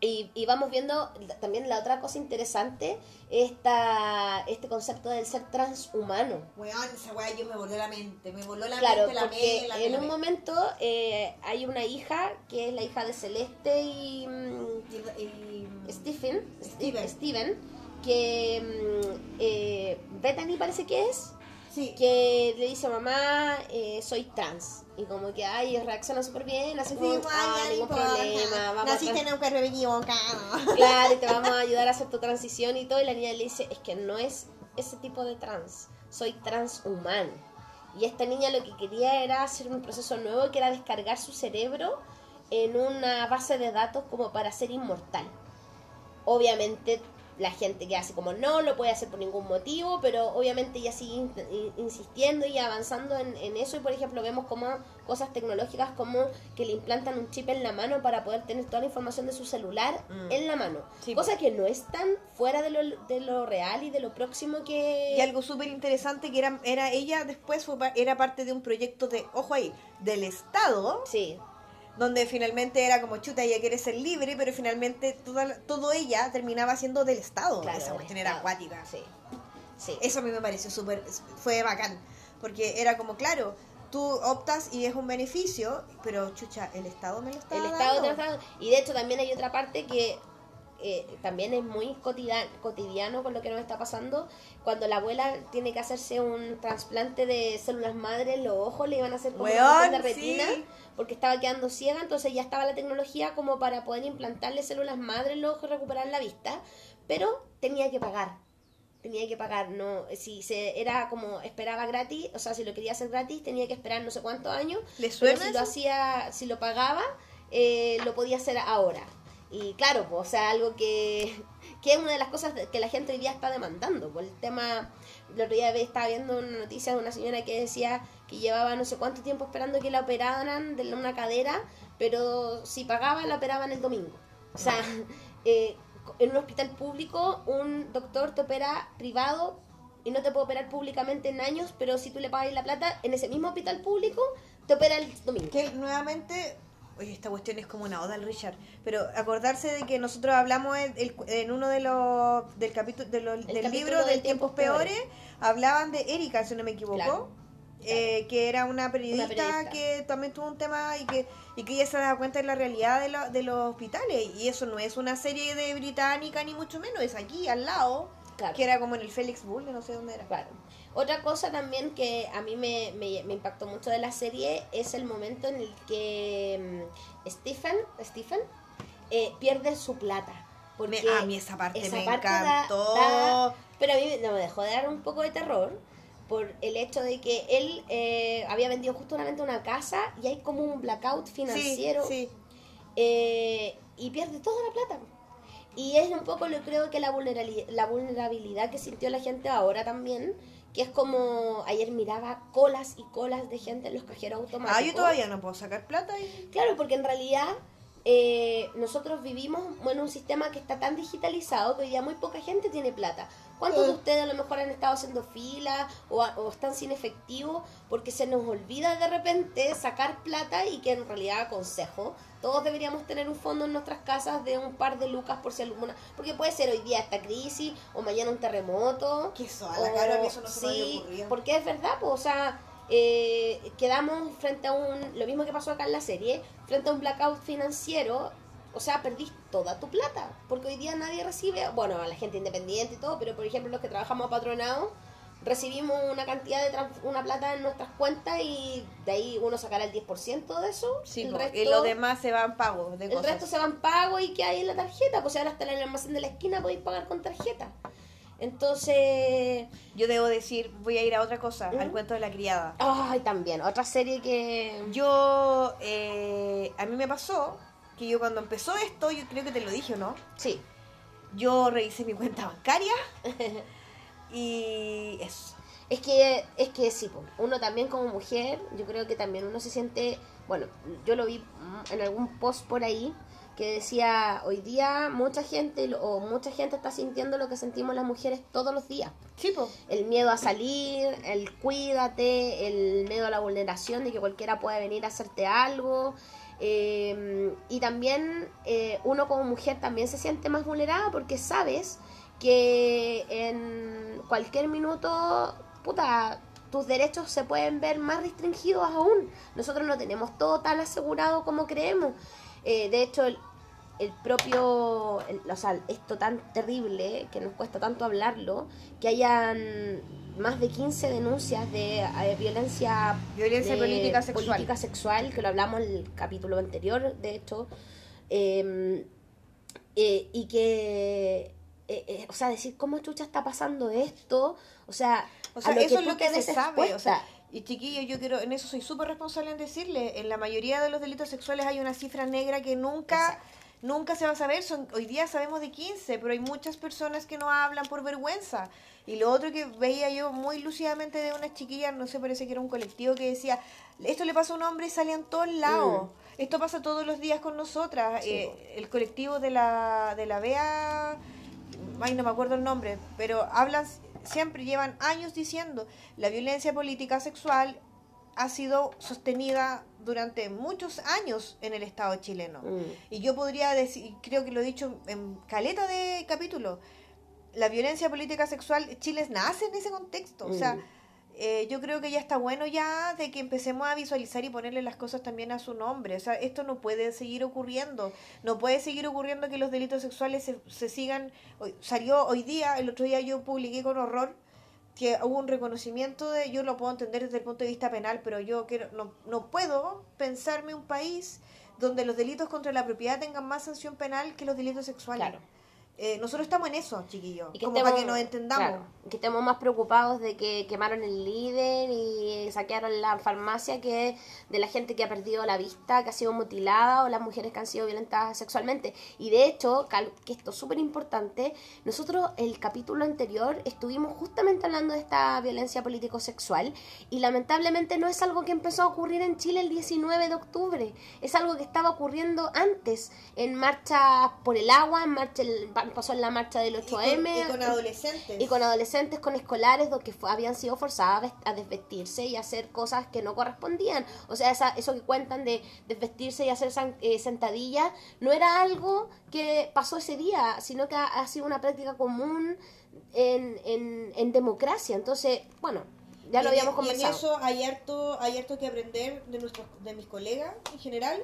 y, y vamos viendo también la otra cosa interesante, esta, este concepto del ser transhumano. Weón, esa weá yo me voló la mente, me voló la Claro, mente, la porque mente, la en un momento eh, hay una hija, que es la hija de Celeste y... mm, Y- y- Stephen, Steven. Steven, que mm, eh, Bethany parece que es, Sí, que le dice mamá, eh, soy trans. Y como que, ay, reacciona súper bien, así Sí, como, weón, ah, ningún importa. problema, vamos Naciste en un cuerpo equivocado. Claro, y te vamos a ayudar a hacer tu transición y todo. Y la niña le dice, es que no es ese tipo de trans, soy transhumano. Y esta niña lo que quería era hacer un proceso nuevo, que era descargar su cerebro en una base de datos como para ser inmortal. Obviamente la gente que hace como no lo puede hacer por ningún motivo, pero obviamente ella sigue in- in- insistiendo y avanzando en, en eso. Y por ejemplo vemos como cosas tecnológicas como que le implantan un chip en la mano para poder tener toda la información de su celular Mm. en la mano, Sí, cosa que no es tan fuera de lo, de lo real y de lo próximo que... Y algo súper interesante que era, era ella después fue, era parte de un proyecto de, ojo ahí, del Estado, Sí, donde finalmente era como chuta, ella quiere ser libre, pero finalmente toda, todo ella terminaba siendo del Estado. claro. Esa cuestión era acuática. Sí, sí. Eso a mí me pareció súper, fue bacán, porque era como, claro, tú optas y es un beneficio, pero chucha, el Estado me lo está el dando. Estado te lo está dando. Y de hecho también hay otra parte que eh, también es muy cotidiano, cotidiano con lo que nos está pasando. Cuando la abuela tiene que hacerse un trasplante de células madre los ojos, le iban a hacer como una de retina sí. porque estaba quedando ciega, entonces ya estaba la tecnología como para poder implantarle células madre en los ojos y recuperar la vista, pero tenía que pagar. Tenía que pagar, no, si se era como esperaba gratis, o sea, si lo quería hacer gratis tenía que esperar no sé cuántos años, ¿Le pero suena si lo hacía, si lo pagaba, eh, lo podía hacer ahora. Y claro, pues, o sea, algo que, que es una de las cosas que la gente hoy día está demandando. Por el tema, el otro día estaba viendo una noticia de una señora que decía que llevaba no sé cuánto tiempo esperando que la operaran de una cadera, pero si pagaba, la operaban el domingo. O sea, eh, en un hospital público, un doctor te opera privado y no te puede operar públicamente en años, pero si tú le pagas la plata, en ese mismo hospital público, te opera el domingo. Que nuevamente, oye, esta cuestión es como una oda al Richard, pero acordarse de que nosotros hablamos en, uno de los del capítulo de del capítulo libro de del Tiempos Peores, hablaban de Erika, si no me equivoco. Claro. eh, que era una periodista, periodista. que también tuvo un tema y que y que ella se daba cuenta de la realidad de, lo- de los hospitales y eso no es una serie de británica ni mucho menos es aquí al lado Claro. que era como en el Félix Bull no sé dónde era Claro. Otra cosa también que a mí me, me, me impactó mucho de la serie es el momento en el que mm, Stephen, Stephen eh, pierde su plata. Porque Me- a mí esa parte esa me parte da- encantó da- pero a mí no me dejó de dar un poco de terror por el hecho de que él eh, había vendido justamente una casa y hay como un blackout financiero sí, sí. eh, y pierde toda la plata. Y es un poco, lo creo que la vulnerabilidad, la vulnerabilidad que sintió la gente ahora también, que es como ayer miraba colas y colas de gente en los cajeros automáticos. ah yo todavía no puedo sacar plata Claro, porque en realidad eh, nosotros vivimos en un sistema que está tan digitalizado que hoy día muy poca gente tiene plata. ¿Cuántos de Mm. ustedes a lo mejor han estado haciendo fila o, a- o están sin efectivo porque se nos olvida de repente sacar plata y que en realidad aconsejo? Todos deberíamos tener un fondo en nuestras casas de un par de lucas por si alguna... Porque puede ser hoy día esta crisis o mañana un terremoto. que eso a la cara a mí eso no se me había sí, ocurrido porque es verdad, pues, o sea, eh, quedamos frente a un, lo mismo que pasó acá en la serie, frente a un blackout financiero, o sea, perdís toda tu plata, porque hoy día nadie recibe, bueno, a la gente independiente y todo, pero por ejemplo los que trabajamos apatronados, recibimos una cantidad de trans- una plata en nuestras cuentas y de ahí uno sacará el 10% de eso, sí, el resto, y lo demás se van pagos de el cosas resto se van pagos y que hay en la tarjeta, pues ahora hasta en el almacén de la esquina podéis pagar con tarjeta. Entonces, yo debo decir voy a ir a otra cosa al ¿Mm? cuento de la criada. Ay, también, otra serie que... yo eh, a mí me pasó que yo cuando empezó esto yo creo que te lo dije no Sí, yo revisé mi cuenta bancaria y eso. Es que, es que sí, uno también como mujer, yo creo que también uno se siente, bueno, yo lo vi en algún post por ahí que decía, hoy día mucha gente o mucha gente está sintiendo lo que sentimos las mujeres todos los días. sí po. El miedo a salir, el cuídate, el miedo a la vulneración de que cualquiera pueda venir a hacerte algo. eh, y también eh, uno como mujer también se siente más vulnerada porque sabes que en cualquier minuto, puta, tus derechos se pueden ver más restringidos aún. Nosotros no tenemos todo tan asegurado como creemos. Eh, de hecho, el, propio, el- o sea, esto tan terrible que nos cuesta tanto hablarlo, que hayan más de 15 denuncias de eh, violencia, Violencia de política sexual. política sexual, que lo hablamos en el capítulo anterior, de hecho, eh, eh, y que, eh, eh, o sea, decir, ¿cómo chucha está pasando esto? O sea, O sea, a lo eso que es lo que se sabe. O sea, y chiquillos, yo quiero, en eso soy súper responsable en decirle, en la mayoría de los delitos sexuales hay una cifra negra que nunca, Exacto. Nunca se va a saber, son, hoy día sabemos de 15, pero hay muchas personas que no hablan por vergüenza. Y lo otro que veía yo muy lúcidamente de una chiquilla, no sé, parece que era un colectivo que decía, esto le pasa a un hombre y sale en todos lados. Mm. Esto pasa todos los días con nosotras. Eh, el colectivo de la, de la BEA, ay, no me acuerdo el nombre, pero hablan, siempre llevan años diciendo, la violencia política sexual ha sido sostenida durante muchos años en el Estado chileno. Mm. Y yo podría decir, creo que lo he dicho en caleta de capítulo, la violencia política sexual, Chile nace en ese contexto. O sea, Mm. eh, yo creo que ya está bueno ya de que empecemos a visualizar y ponerle las cosas también a su nombre. O sea, esto no puede seguir ocurriendo. No puede seguir ocurriendo que los delitos sexuales se, se sigan. Hoy, salió hoy día, el otro día yo publiqué con horror que hubo un reconocimiento de, yo lo puedo entender desde el punto de vista penal, pero yo quiero, no, no puedo pensarme un país donde los delitos contra la propiedad tengan más sanción penal que los delitos sexuales. Claro. Eh, nosotros estamos en eso, chiquillos, como estemos, para que nos entendamos. claro, que estemos más preocupados de que quemaron el líder y saquearon la farmacia que de la gente que ha perdido la vista, que ha sido mutilada o las mujeres que han sido violentadas sexualmente. Y de hecho, que esto es súper importante, nosotros el capítulo anterior estuvimos justamente hablando de esta violencia político-sexual y lamentablemente no es algo que empezó a ocurrir en Chile el 19 de octubre, es algo que estaba ocurriendo antes, en marcha por el agua, en marcha el- pasó en la marcha del Y 8M. con, y con adolescentes. Y con adolescentes, con escolares que habían sido forzadas a vest- a desvestirse y hacer cosas que no correspondían. O sea, esa- eso que cuentan de desvestirse y hacer san- eh, sentadillas no era algo que pasó ese día, sino que ha, ha sido una práctica común en, en, en democracia. Entonces, bueno, ya lo Y habíamos y en conversado. eso hay harto, hay harto que aprender de nuestros, de mis colegas en general,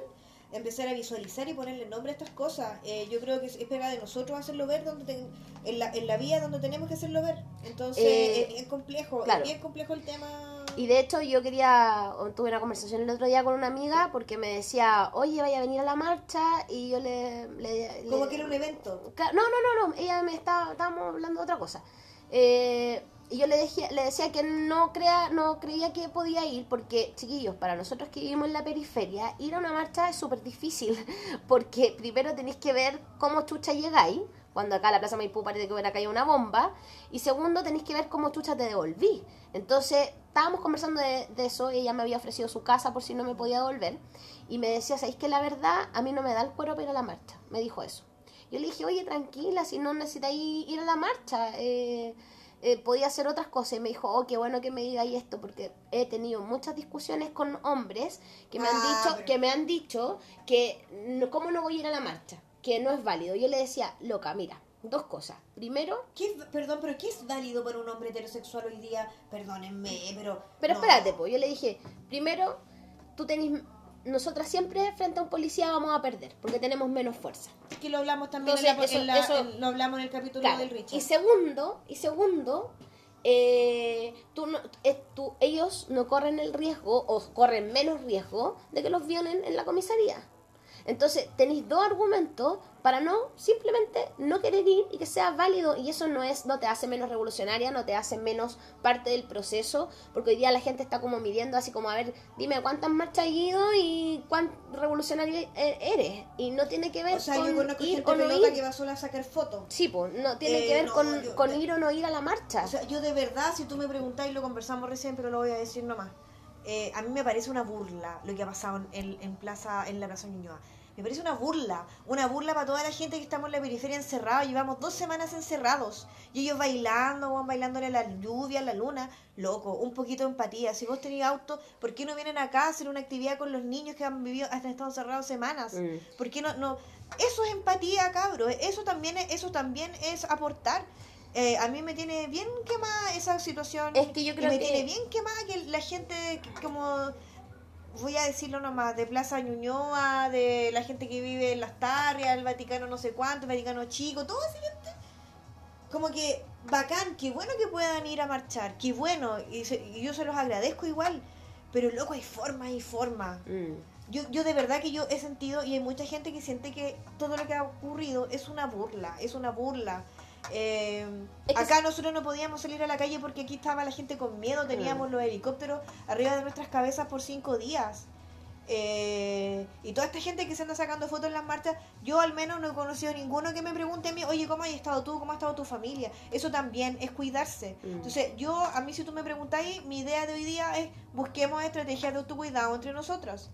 empezar a visualizar y ponerle nombre a estas cosas. Eh, yo creo que es, pega de nosotros hacerlo ver donde ten- en, la, en la vía donde tenemos que hacerlo ver. Entonces Eh, es complejo, claro. es bien complejo el tema. Y de hecho yo quería, tuve una conversación el otro día con una amiga porque me decía, oye, vaya a venir a la marcha y yo le... le- Como le- que era un evento. No, no, no, no, ella me estaba, estábamos hablando de otra cosa. Eh, y yo le, dejé, le decía que no, crea, no creía que podía ir porque, chiquillos, para nosotros que vivimos en la periferia, ir a una marcha es súper difícil porque primero tenéis que ver cómo chucha llegáis, cuando acá en la Plaza Maipú parece que hubiera caído una bomba, y segundo tenéis que ver cómo chucha te devolví. Entonces, estábamos conversando de, de eso, y ella me había ofrecido su casa por si no me podía devolver, y me decía, ¿sabéis que la verdad a mí no me da el cuero para ir a la marcha? Me dijo eso. Yo le dije, oye, tranquila, si no necesitáis ir a la marcha, eh, eh, podía hacer otras cosas. Y me dijo, oh, qué bueno que me digáis esto, porque he tenido muchas discusiones con hombres que me han Ah, dicho, pero- que me han dicho que no, cómo no voy a ir a la marcha, que no es válido. Yo le decía, loca, mira, dos cosas. Primero, ¿Qué es- perdón, pero ¿qué es válido para un hombre heterosexual hoy día? Perdónenme, pero... pero no. espérate, pues yo le dije, primero, tú tenés, nosotras siempre frente a un policía vamos a perder, porque tenemos menos fuerza. Que lo hablamos también Entonces, en la- en eso- la- eso- en- lo hablamos en el capítulo Claro. del Richard. Y segundo, y segundo, eh, tú no, eh, tú- ellos no corren el riesgo o corren menos riesgo de que los violen en la comisaría. Entonces, tenéis dos argumentos para no simplemente no querer ir y que sea válido. Y eso no es, no te hace menos revolucionaria, no te hace menos parte del proceso, porque hoy día la gente está como midiendo así como, a ver, dime cuántas marchas has ido y cuán revolucionario e- eres. Y no tiene que ver O sea, con yo ir gente o no pelota ir. que va sola a sacar fotos. Sí, pues, no tiene Eh, que ver no, con, yo- con ir o no ir a la marcha. O sea, yo de verdad, si tú me preguntáis, lo conversamos recién, pero lo voy a decir nomás. Eh, a mí me parece una burla lo que ha pasado en, en Plaza, en la Plaza Ñuñoa. Me parece una burla, una burla para toda la gente que estamos en la periferia encerrados. Llevamos dos semanas encerrados y ellos bailando, van bailándole a la lluvia, a la luna. Loco, un poquito de empatía. Si vos tenés auto, ¿por qué no vienen acá a hacer una actividad con los niños que han vivido, hasta estado encerrados semanas? Mm. ¿Por qué no, no? Eso es empatía, cabro. Eso también es, eso también es aportar. Eh, a mí me tiene bien quemada esa situación. Es que yo Y creo me que- tiene bien quemada que la gente, que- como, voy a decirlo nomás, de Plaza Ñuñoa, de la gente que vive en las Tarrias, el Vaticano no sé cuánto, el Vaticano Chico, toda esa gente. Como que bacán, qué bueno que puedan ir a marchar, qué bueno, y, se- y yo se los agradezco igual. Pero loco, hay formas y formas. Mm. Yo, yo de verdad que yo he sentido y hay mucha gente que siente que todo lo que ha ocurrido es una burla, es una burla. Eh, acá nosotros no podíamos salir a la calle porque aquí estaba la gente con miedo, teníamos los helicópteros arriba de nuestras cabezas por cinco días. eh, y toda esta gente que se anda sacando fotos en las marchas, yo al menos no he conocido ninguno que me pregunte a mí, oye, ¿cómo has estado tú? ¿Cómo ha estado tu familia? Eso también es cuidarse. Mm. Entonces, yo, a mí si tú me preguntáis, mi idea de hoy día es busquemos estrategias de autocuidado entre nosotras.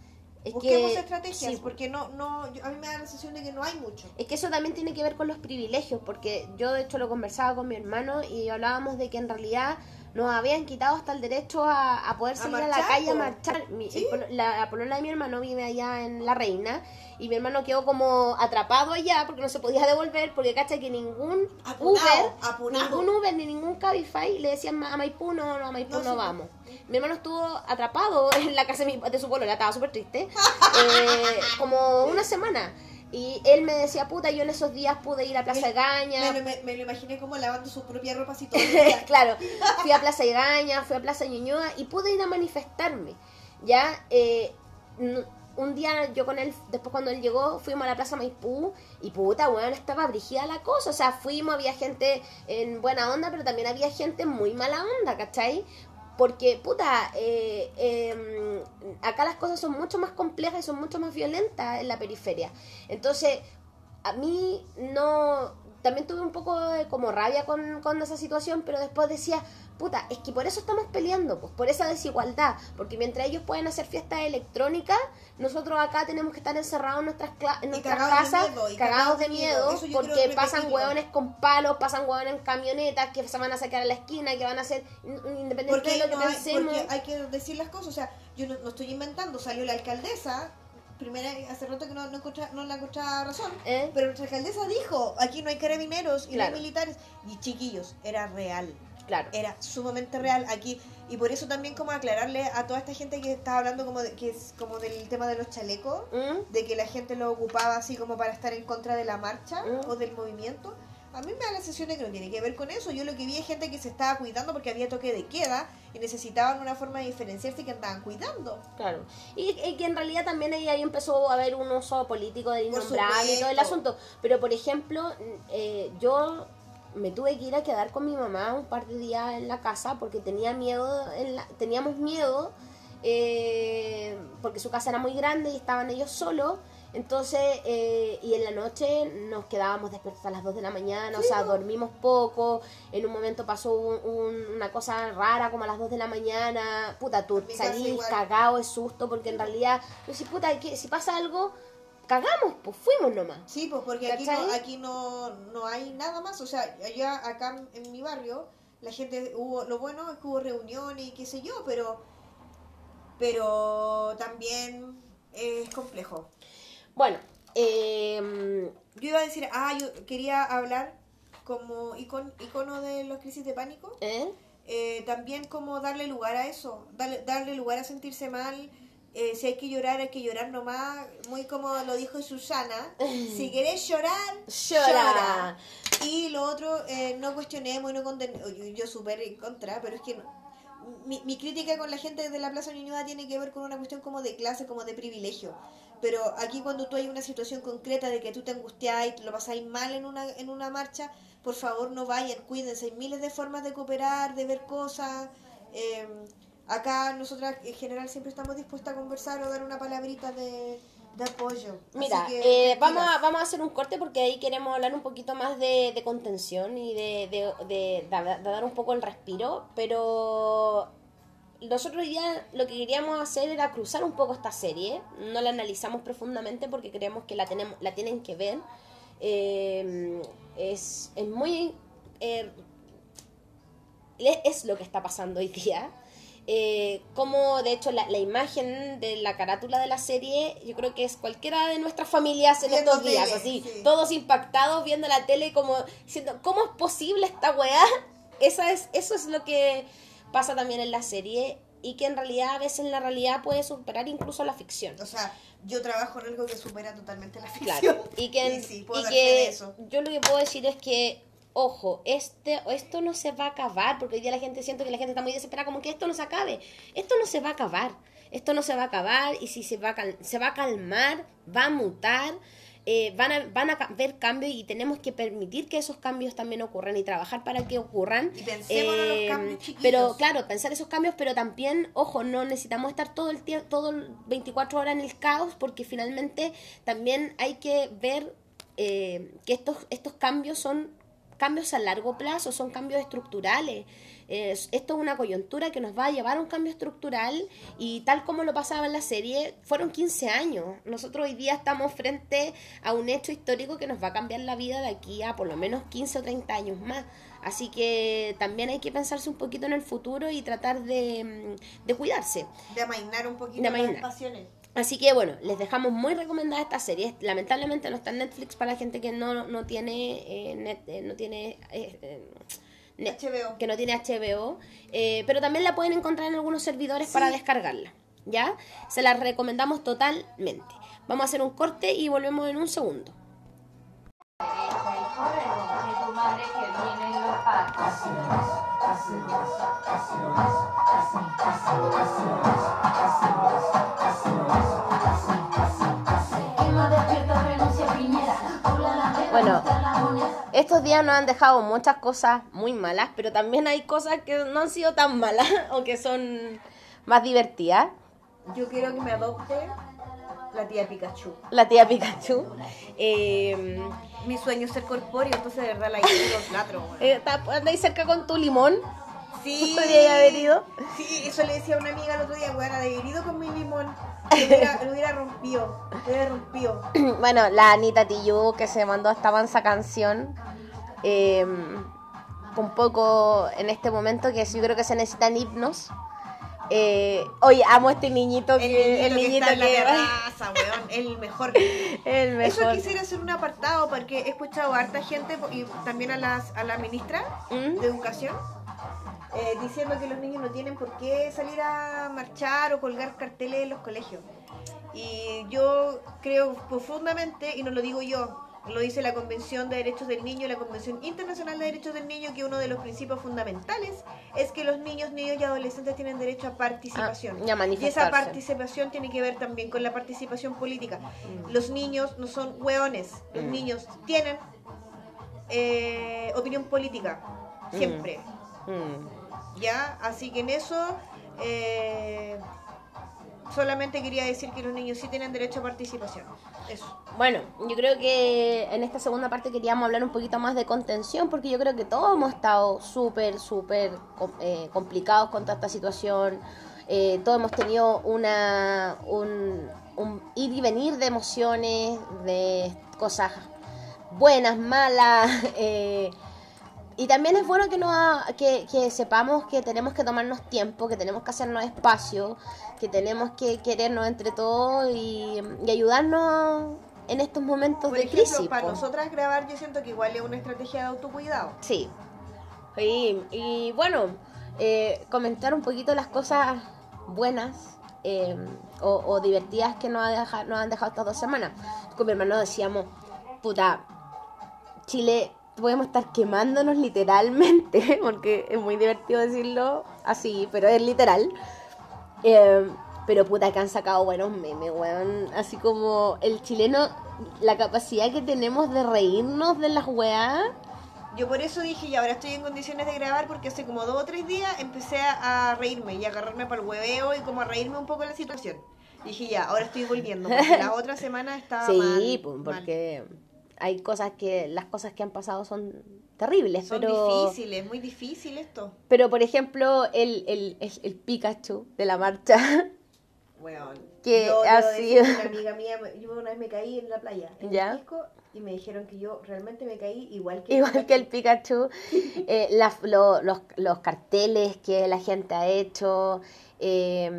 Es busquemos que- estrategias, sí. porque no, no, a mí me da la sensación de que no hay mucho. Es que eso también tiene que ver con los privilegios, porque yo de hecho lo conversaba con mi hermano y hablábamos de que en realidad nos habían quitado hasta el derecho a, a poder A salir a, la calle a marchar. Mi- Sí. el polo- la, la polola de mi hermano vive allá en La Reina y mi hermano quedó como atrapado allá porque no se podía devolver porque cacha que ningún Apunado, Uber, apunado. ningún Uber ni ningún Cabify le decían "Ma- a Maipú no, no, a Maipú No, no, sí. vamos. Mi hermano estuvo atrapado en la casa de, mi- de su polola, estaba súper triste, eh, como una semana. Y él me decía, puta, yo en esos días pude ir a Plaza de Gaña. Me, lo- me- me lo imaginé como lavando su propia ropa así todo claro, fui a Plaza Gaña, fui a Plaza Ñuñoa y pude ir a manifestarme. Ya, eh, un día yo con él, después cuando él llegó, fuimos a la Plaza Maipú y puta, weón, estaba brigida la cosa. O sea, fuimos, había gente en buena onda, pero también había gente en muy mala onda, ¿cachai? Porque, puta, eh, eh, acá las cosas son mucho más complejas y son mucho más violentas en la periferia. Entonces, a mí no... También tuve un poco de como rabia con, con esa situación, pero después decía, puta, es que por eso estamos peleando, pues por esa desigualdad, porque mientras ellos pueden hacer fiestas electrónicas, nosotros acá tenemos que estar encerrados en nuestras, en nuestras cagados de casas, miedo, cagados de miedo, porque que pasan hueones con palos, pasan hueones en camionetas que se van a sacar a la esquina, que van a hacer, independientemente Porque, de lo que no hay, pensemos. porque hay que decir las cosas. O sea, yo no, no estoy inventando. Salió la alcaldesa, primera hace rato que no, no, encontra- no la encontraba razón. ¿Eh? Pero nuestra alcaldesa dijo: aquí no hay carabineros y Claro. no hay militares. Y chiquillos, era real. Claro. Era sumamente real aquí. Y por eso también, como aclararle a toda esta gente que estaba hablando como, de, que es como del tema de los chalecos. ¿Mm? de que la gente lo ocupaba así como para estar en contra de la marcha Mm. o del movimiento. A mí me da la sensación de que no tiene que ver con eso. Yo lo que vi es gente que se estaba cuidando porque había toque de queda y necesitaban una forma de diferenciarse y que andaban cuidando. Claro. Y, y que en realidad también ahí, ahí empezó a haber un uso político del innombrable y todo el asunto. Pero, por ejemplo, eh, yo me tuve que ir a quedar con mi mamá un par de días en la casa porque tenía miedo, en la- teníamos miedo eh, porque su casa era muy grande y estaban ellos solos. Entonces, eh, y en la noche nos quedábamos despiertos a las 2 de la mañana, o sea, dormimos poco. En un momento pasó un- un- una cosa rara, como a las 2 de la mañana. Puta, tú salís cagado de susto, porque en realidad, decía, puta, que si pasa algo, cagamos, pues fuimos nomás. Sí, pues porque aquí, no, aquí no, no hay nada más. O sea, allá acá en mi barrio, la gente hubo, lo bueno es que hubo reuniones y qué sé yo, pero, pero también es complejo. Bueno, eh, Yo iba a decir, ah, yo quería hablar como icon, icono de los crisis de pánico. ¿eh? eh, también como darle lugar a eso, darle, darle lugar a sentirse mal. Eh, si hay que llorar, hay que llorar nomás. Muy como lo dijo Susana. Si querés llorar, Llora. llora. Y lo otro, eh, no cuestionemos y no condenemos. Yo, yo súper en contra, pero es que no- mi, mi crítica con la gente de la Plaza Ñuñoa tiene que ver con una cuestión como de clase, como de privilegio. Pero aquí cuando tú hay una situación concreta de que tú te te lo pasáis mal en una, en una marcha, por favor no vayan, cuídense. Hay miles de formas de cooperar, de ver cosas. Eh, acá nosotras en general siempre estamos dispuestas a conversar o dar una palabrita de, de apoyo. Mira, que, eh, vamos, a, vamos a hacer un corte porque ahí queremos hablar un poquito más de, de contención y de, de, dar un poco el respiro, pero nosotros día lo que queríamos hacer era cruzar un poco esta serie, no la analizamos profundamente porque creemos que la, tenemos, la tienen que ver. Eh, es, es muy... eh, es lo que está pasando hoy día. Eh, como de hecho la, la imagen de la carátula de la serie, yo creo que es cualquiera de nuestras familias en Viendo estos días, tele, así, sí. todos impactados viendo la tele como diciendo, ¿cómo es posible esta weá? Esa es, eso es lo que pasa también en la serie y que en realidad a veces la realidad puede superar incluso la ficción. O sea, yo trabajo en algo que supera totalmente la ficción. Claro, y que, Y sí, puedo y que eso. yo lo que puedo decir es que, ojo, este, esto no se va a acabar, porque hoy día la gente siento que la gente está muy desesperada, como que esto no se acabe. Esto no se va a acabar, esto no se va a acabar, y si se va a, cal- se va a calmar, va a mutar. eh, van, a, van a ver cambios y tenemos que permitir que esos cambios también ocurran y trabajar para que ocurran. Y pensemos en los cambios chiquitos. Pero claro, pensar esos cambios, pero también, ojo, no necesitamos estar todo el tiempo, todo el 24 horas en el caos, porque finalmente también hay que ver eh, que estos, estos cambios son cambios a largo plazo, son cambios estructurales. Es- esto es una coyuntura que nos va a llevar a un cambio estructural y tal como lo pasaba en la serie, fueron 15 años. Nosotros hoy día estamos frente a un hecho histórico que nos va a cambiar la vida de aquí a por lo menos 15 o 30 años más. Así que también hay que pensarse un poquito en el futuro y tratar de, mm, de cuidarse. De amainar un poquito De las pasiones. Así que bueno, les dejamos muy recomendada esta serie. Lamentablemente no está en Netflix para la gente que no, no tiene eh, net- eh, no tiene eh, eh, net- HBO. que no tiene HBO, eh, pero también la pueden encontrar en algunos servidores Sí. para descargarla. ¿Ya? Se la recomendamos totalmente. Vamos a hacer un corte y volvemos en un segundo. de tu Bueno. Estos días nos han dejado muchas cosas muy malas, pero también hay cosas que no han sido tan malas o que son más divertidas. Yo quiero que me adopte la tía Pikachu. La tía Pikachu. Eh, Mi sueño es ser corpóreo, entonces de verdad la quiero los latros. eh, está- anda ahí cerca con tu limón. Sí. podría haber ido. Sí, eso le decía a una amiga el otro día, weón, de herido con mi limón. Lo hubiera, lo hubiera rompido. Lo hubiera rompido. bueno, la Anita Tijoux que se mandó esta mansa canción. eh, un poco en este momento que yo creo que se necesitan himnos. Eh, oye, amo este niñito que. El niñito, que, está en la terraza, weón, el mejor. el Eso quisiera hacer un apartado porque he escuchado a harta gente y también a, las, a la ministra ¿Mm? de Educación eh, diciendo que los niños no tienen por qué salir a marchar o colgar carteles en los colegios. Y yo creo profundamente, y no lo digo yo, lo dice la Convención de Derechos del Niño, la Convención Internacional de Derechos del Niño, que uno de los principios fundamentales es que los niños, niños y adolescentes tienen derecho a participación. Ah, y a y esa participación tiene que ver también con la participación política. Los niños no son hueones, los Mm. niños tienen eh, opinión política, siempre. Mm. ¿Ya? Así que en eso eh, solamente quería decir que los niños sí tienen derecho a participación. Eso. Bueno, yo creo que en esta segunda parte queríamos hablar un poquito más de contención, porque yo creo que todos hemos estado súper, súper eh, complicados con toda esta situación. Eh, todos hemos tenido una, un, un ir y venir de emociones, de cosas buenas, malas. eh, y también es bueno que, no, que, que sepamos que tenemos que tomarnos tiempo, que tenemos que hacernos espacio, que tenemos que querernos entre todos y, y ayudarnos en estos momentos Por de ejemplo, crisis. para po. nosotras grabar yo siento que igual es una estrategia de autocuidado. Sí. Y, y bueno, eh, comentar un poquito las cosas buenas eh, o, o divertidas que nos, ha deja- nos han dejado estas dos semanas. Con mi hermano decíamos, puta, Chile, podemos estar quemándonos literalmente, porque es muy divertido decirlo así, pero es literal. Eh, pero puta que han sacado buenos memes, weón. Así como el chileno, la capacidad que tenemos de reírnos de las weas. Yo por eso dije, y ahora estoy en condiciones de grabar porque hace como dos o tres días empecé a, reírme y a agarrarme para el hueveo y como a reírme un poco de la situación. Dije, ya, ahora estoy volviendo, porque la otra semana estaba Sí, mal, pues, mal. Hay cosas que, las cosas que han pasado son terribles, Son pero... difíciles, muy difícil esto. Pero, por ejemplo, el, el, el, el Pikachu de la marcha, Weón. Que yo, ha sido- Una amiga mía, yo una vez me caí en la playa, en ¿Ya? el pisco, y me dijeron que yo realmente me caí igual que igual que el Pikachu, eh, lo- los, los carteles que la gente ha hecho, eh,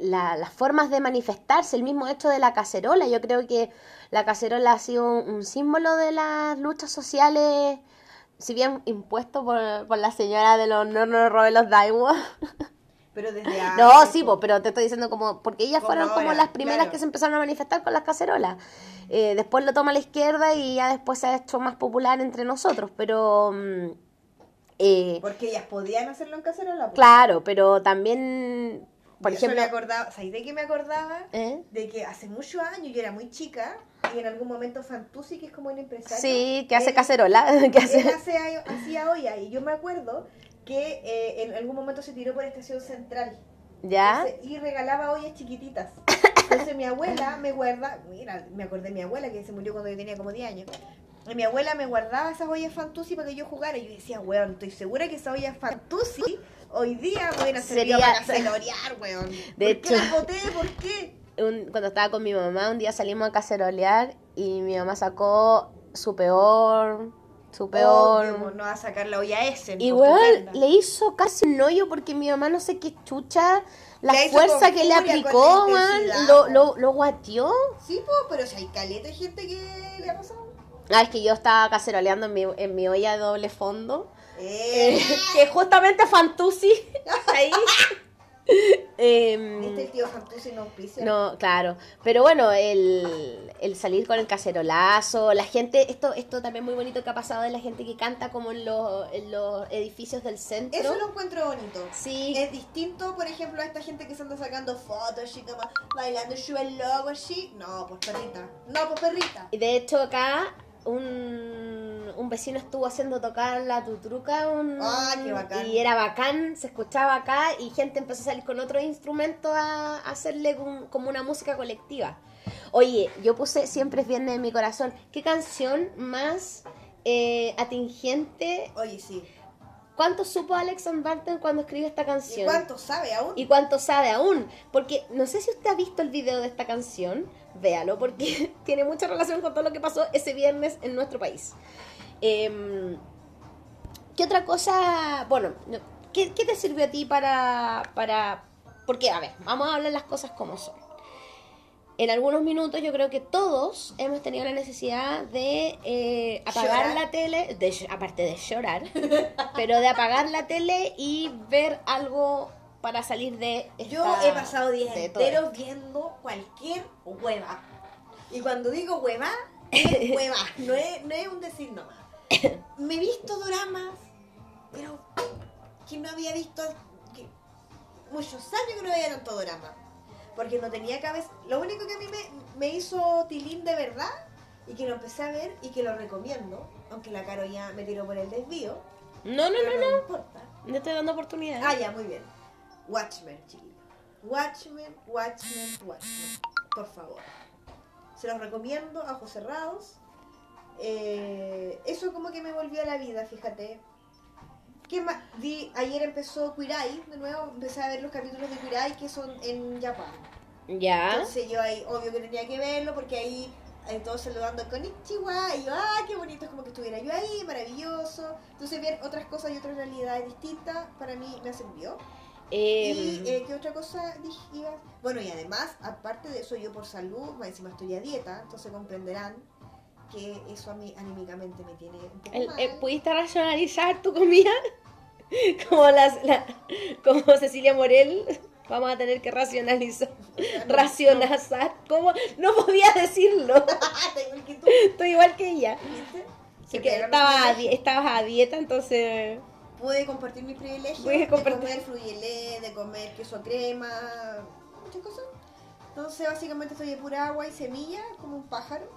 la- las formas de manifestarse, el mismo hecho de la cacerola. Yo creo que la cacerola ha sido un, símbolo de las luchas sociales, si bien impuesto por, por la señora de los no nos robe los Daiwa. Pero desde antes, No, sí, po. pero te estoy diciendo como, porque ellas fueron como las primeras claro. que se empezaron a manifestar con las cacerolas. Eh, después lo toma la izquierda y ya después se ha hecho más popular entre nosotros, pero... mm, eh, Porque ellas podían hacerlo en cacerola. claro, pero también por ejemplo... me acordaba, ¿sabes de qué me acordaba? ¿Eh? De que hace muchos años yo era muy chica y en algún momento Fantuzzi, que es como un empresario. Sí, que hace él- cacerola, que Él hace... hacía olla y yo me acuerdo que eh, en algún momento se tiró por Estación Central ¿Ya? Entonces, y regalaba ollas chiquititas. Entonces mi abuela me guarda, mira, me acordé de mi abuela que se murió cuando yo tenía como 10 años. Y mi abuela me guardaba esas ollas Fantuzzi para que yo jugara. Y yo decía, weón, estoy segura que esas ollas Fantuzzi hoy día servido Sería- para cacerolear, weón. De ¿Por qué hecho- las boté? ¿Por qué? Un- cuando estaba con mi mamá, un día salimos a cacerolear y mi mamá sacó su peor, su peor... Obvio, no va a sacar la olla ese. y weón, le hizo casi un hoyo porque mi mamá no sé qué chucha, la hizo fuerza que le aplicó, man, lo, lo, lo guateó. Sí, po, pero si hay caleta de gente que le ha pasado. Ah, es que yo estaba caceroleando en mi, en mi olla de doble fondo. Eh, que justamente Fantuzzi ahí. Em, ¿Viste el tío no claro. Pero bueno, el, el salir con el cacerolazo, la gente, esto, esto también muy bonito que ha pasado de la gente que canta como en los, en los edificios del centro. Eso lo encuentro bonito. Sí. Es distinto, por ejemplo, a esta gente que se anda sacando fotos, así como bailando sube el logo, así. No, pues perrita. No, pues perrita. Y de hecho acá un, un vecino estuvo haciendo tocar la tutruca un- Ah, qué bacán. y era bacán, se escuchaba acá y gente empezó a salir con otro instrumento a, a hacerle un- como una música colectiva. Oye, yo puse Siempre es viernes en mi corazón. ¿Qué canción más eh, atingente? Oye, sí. ¿Cuánto supo Alex Barton cuando escribió esta ¿Y canción? cuánto sabe aún? ¿Y cuánto sabe aún? Porque no sé si usted ha visto el video de esta canción, véalo, porque tiene mucha relación con todo lo que pasó ese viernes en nuestro país. Em, ¿Qué otra cosa? Bueno, no, ¿qué, qué te sirvió a ti para, para... Porque, a ver, vamos a hablar las cosas como son. En algunos minutos yo creo que todos hemos tenido la necesidad de eh, apagar Llorar. la tele, de, aparte de llorar, pero de apagar la tele y ver algo para salir de esta- Yo he pasado días enteros viendo cualquier hueva. Y cuando digo hueva, es hueva. No es, no es un decir no. Me he visto dramas, pero que no había visto que muchos años que no veía tanto drama. Porque no tenía cabeza. Lo único que a mí me, me hizo tilín de verdad y que lo empecé a ver y que lo recomiendo, aunque la Caro ya me tiró por el desvío. No, no, pero no, no. importa. No estoy dando oportunidad. Ah, ya, muy bien. Watchmen, chiquillos. Watchmen, Watchmen, Watchmen. Por favor. Se los recomiendo, a ojos cerrados. Eh, eso como que me volvió a la vida, fíjate. ¿Qué más? Vi, ayer empezó Eye, de nuevo, empecé a ver los capítulos de Eye que son en Japón. Ya. Entonces yo ahí, obvio que tenía que verlo porque ahí todos saludando con Ichiwa y yo, ah, qué bonito, es como que estuviera yo ahí, maravilloso. Entonces ver otras cosas y otras realidades distintas para mí me sirvió. Em, y eh, qué otra cosa dije? Bueno, y además, aparte de eso, yo por salud, más encima estoy a dieta, entonces comprenderán que eso a mí anímicamente me tiene un poco el- mal. eh, ¿Pudiste racionalizar tu comida? como, las, la- como Cecilia Morel. Vamos a tener que racionalizar. No, Racionalizar. ¿Cómo? No podía decirlo. Estoy igual que ella. ¿viste? Se que estaba a estabas a dieta, entonces. pude compartir mis privilegios compartir. de comer fruyelé, de comer queso crema, muchas cosas. Entonces básicamente estoy de pura agua y semilla, como un pájaro,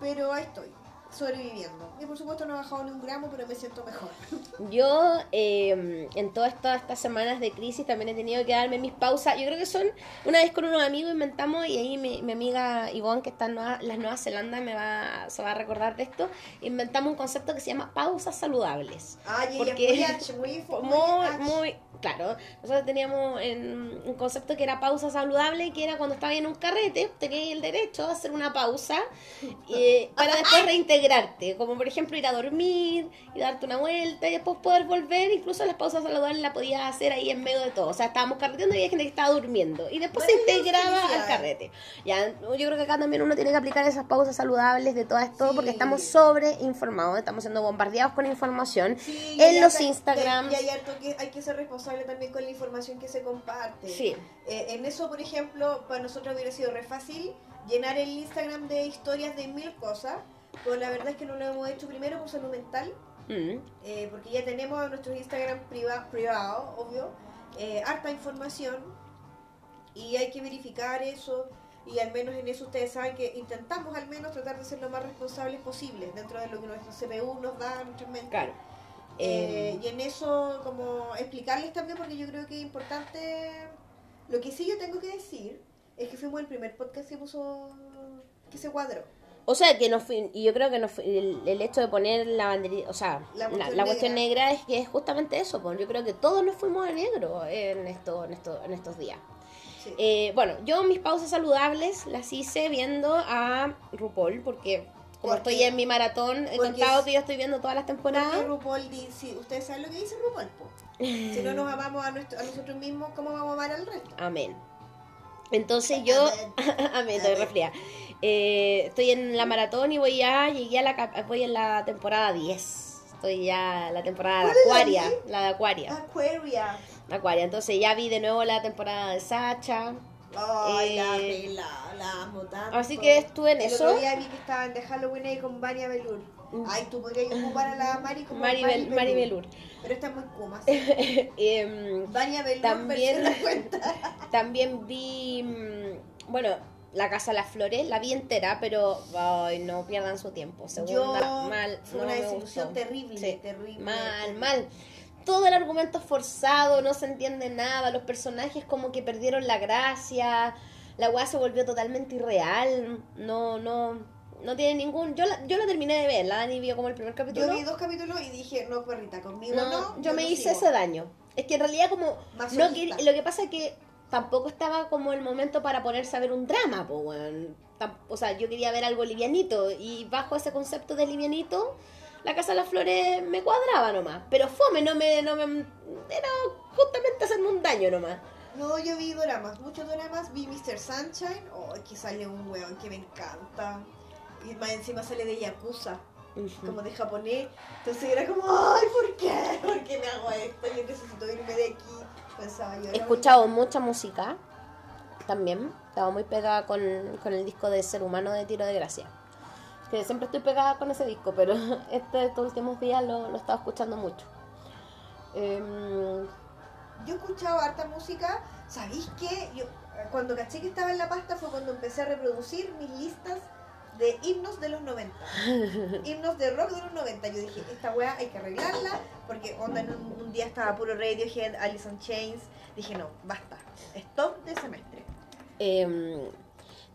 pero ahí estoy, sobreviviendo. Y por supuesto no he bajado ni un gramo, pero me siento mejor. Yo, eh, en todas estas, estas semanas de crisis, también he tenido que darme mis pausas. Yo creo que son, una vez con unos amigos inventamos, y ahí mi, mi amiga Ivonne, que está en Nueva, las Nueva Zelanda, me va, se va a recordar de esto, inventamos un concepto que se llama pausas saludables. Ella Porque- es muy muy, muy, Muy, claro. Nosotros teníamos en- un concepto que era pausa saludable, que era cuando estaba en un carrete, tenías el derecho a hacer una pausa eh, para después reintegrarte. Como por ejemplo ir a dormir y darte una vuelta y después poder volver. Incluso las pausas saludables las podías hacer ahí en medio de todo. O sea, estábamos carreteando y había gente que estaba durmiendo. Y después se Maravilloso, integraba al carrete. Ya, yo creo que acá también uno tiene que aplicar esas pausas saludables de todo esto Sí. porque estamos sobreinformados, estamos siendo bombardeados con información Sí, en los Instagrams. Y hay harto que hay que ser responsable también con la información que se comparte. Sí. Eh, en eso, por ejemplo, para nosotros hubiera sido re fácil llenar el Instagram de historias de mil cosas, pero la verdad es que no lo hemos hecho primero por salud mental, Mm. eh, porque ya tenemos nuestros Instagram priva- privados, obvio, eh, harta información Y hay que verificar eso y al menos en eso ustedes saben que intentamos al menos tratar de ser lo más responsables posible dentro de lo que nuestro CPU nos da, nuestra mente. Claro. Eh, y en eso, como explicarles también, porque yo creo que es importante. Lo que sí yo tengo que decir es que fuimos el primer podcast que puso. que se cuadró. O sea, que no y yo creo que no el, el hecho de poner la banderita, o sea, La cuestión la cuestión negra. es que es justamente eso, pues yo creo que todos nos fuimos a negro en, esto, en, esto, en estos días. Sí. Eh, bueno, yo mis pausas saludables las hice viendo a RuPaul, porque como Porque- estoy en mi maratón, he contado que yo estoy viendo todas las temporadas. RuPaul dice, ustedes saben lo que dice RuPaul, po? Si no nos amamos a, nuestro- a nosotros mismos, ¿cómo vamos a amar al resto? Amén. Entonces yo, Amén. estoy resfriada. Eh, estoy en la maratón y voy ya, llegué a la, voy en la temporada 10. Estoy ya en la temporada de ¿Cuál es la Acuaria, 10? la de Acuaria. Aquaria. Acuaria. Entonces ya vi de nuevo la temporada de Sacha. Ay, la Eh, pela, la amo tanto. Así que estuve en El eso. otro día vi que estaban de Halloween ahí con Vania Belur. Ay, tú podrías ocupar a la Mari como Maribel, Mari Maribelur. Pero está muy kuma. Em, Vania Belur También- la cuenta. también vi, mm, bueno, La Casa de las Flores, la vi entera, pero ay, no pierdan su tiempo. Segunda, Yo mal. fue no una desilusión terrible, Sí, terrible. Mal, mal. Todo el argumento es forzado, no se entiende nada, los personajes como que perdieron la gracia, la weá se volvió totalmente irreal, no, no, no tiene ningún... Yo la, yo la terminé de ver, la Dani vio como el primer capítulo. Yo vi dos capítulos y dije, no, perrita, conmigo no, no. yo me no hice sigo. ese daño. Es que en realidad como... No Masoquista. quer- lo que pasa es que tampoco estaba como el momento para ponerse a ver un drama, po, weón. O sea, yo quería ver algo livianito y bajo ese concepto de livianito, la Casa de las Flores me cuadraba nomás. Pero fome, no me... No me era justamente hacerme un daño nomás. No, yo vi dramas, muchos dramas. Vi Mr. Sunshine. Oh, aquí sale un weón que me encanta. Y más encima sale de Yakuza, como de japonés. Entonces era como, ay, ¿por qué? ¿Por qué me hago esto? Yo necesito irme de aquí. He escuchado mucha música también. Estaba muy pegada con, con el disco de Ser Humano de Tiro de Gracia. Que siempre estoy pegada con ese disco, pero este, estos últimos días lo, lo he estado escuchando mucho. Em, Yo he escuchado harta música. ¿Sabéis qué? Yo, cuando caché que estaba en la pasta fue cuando empecé a reproducir mis listas de himnos de los 90. himnos de rock de los 90. Yo dije, esta weá hay que arreglarla. Porque onda, en un, un día estaba puro Radiohead, Alice in Chains. Dije, no, basta. Stop de semestre. em,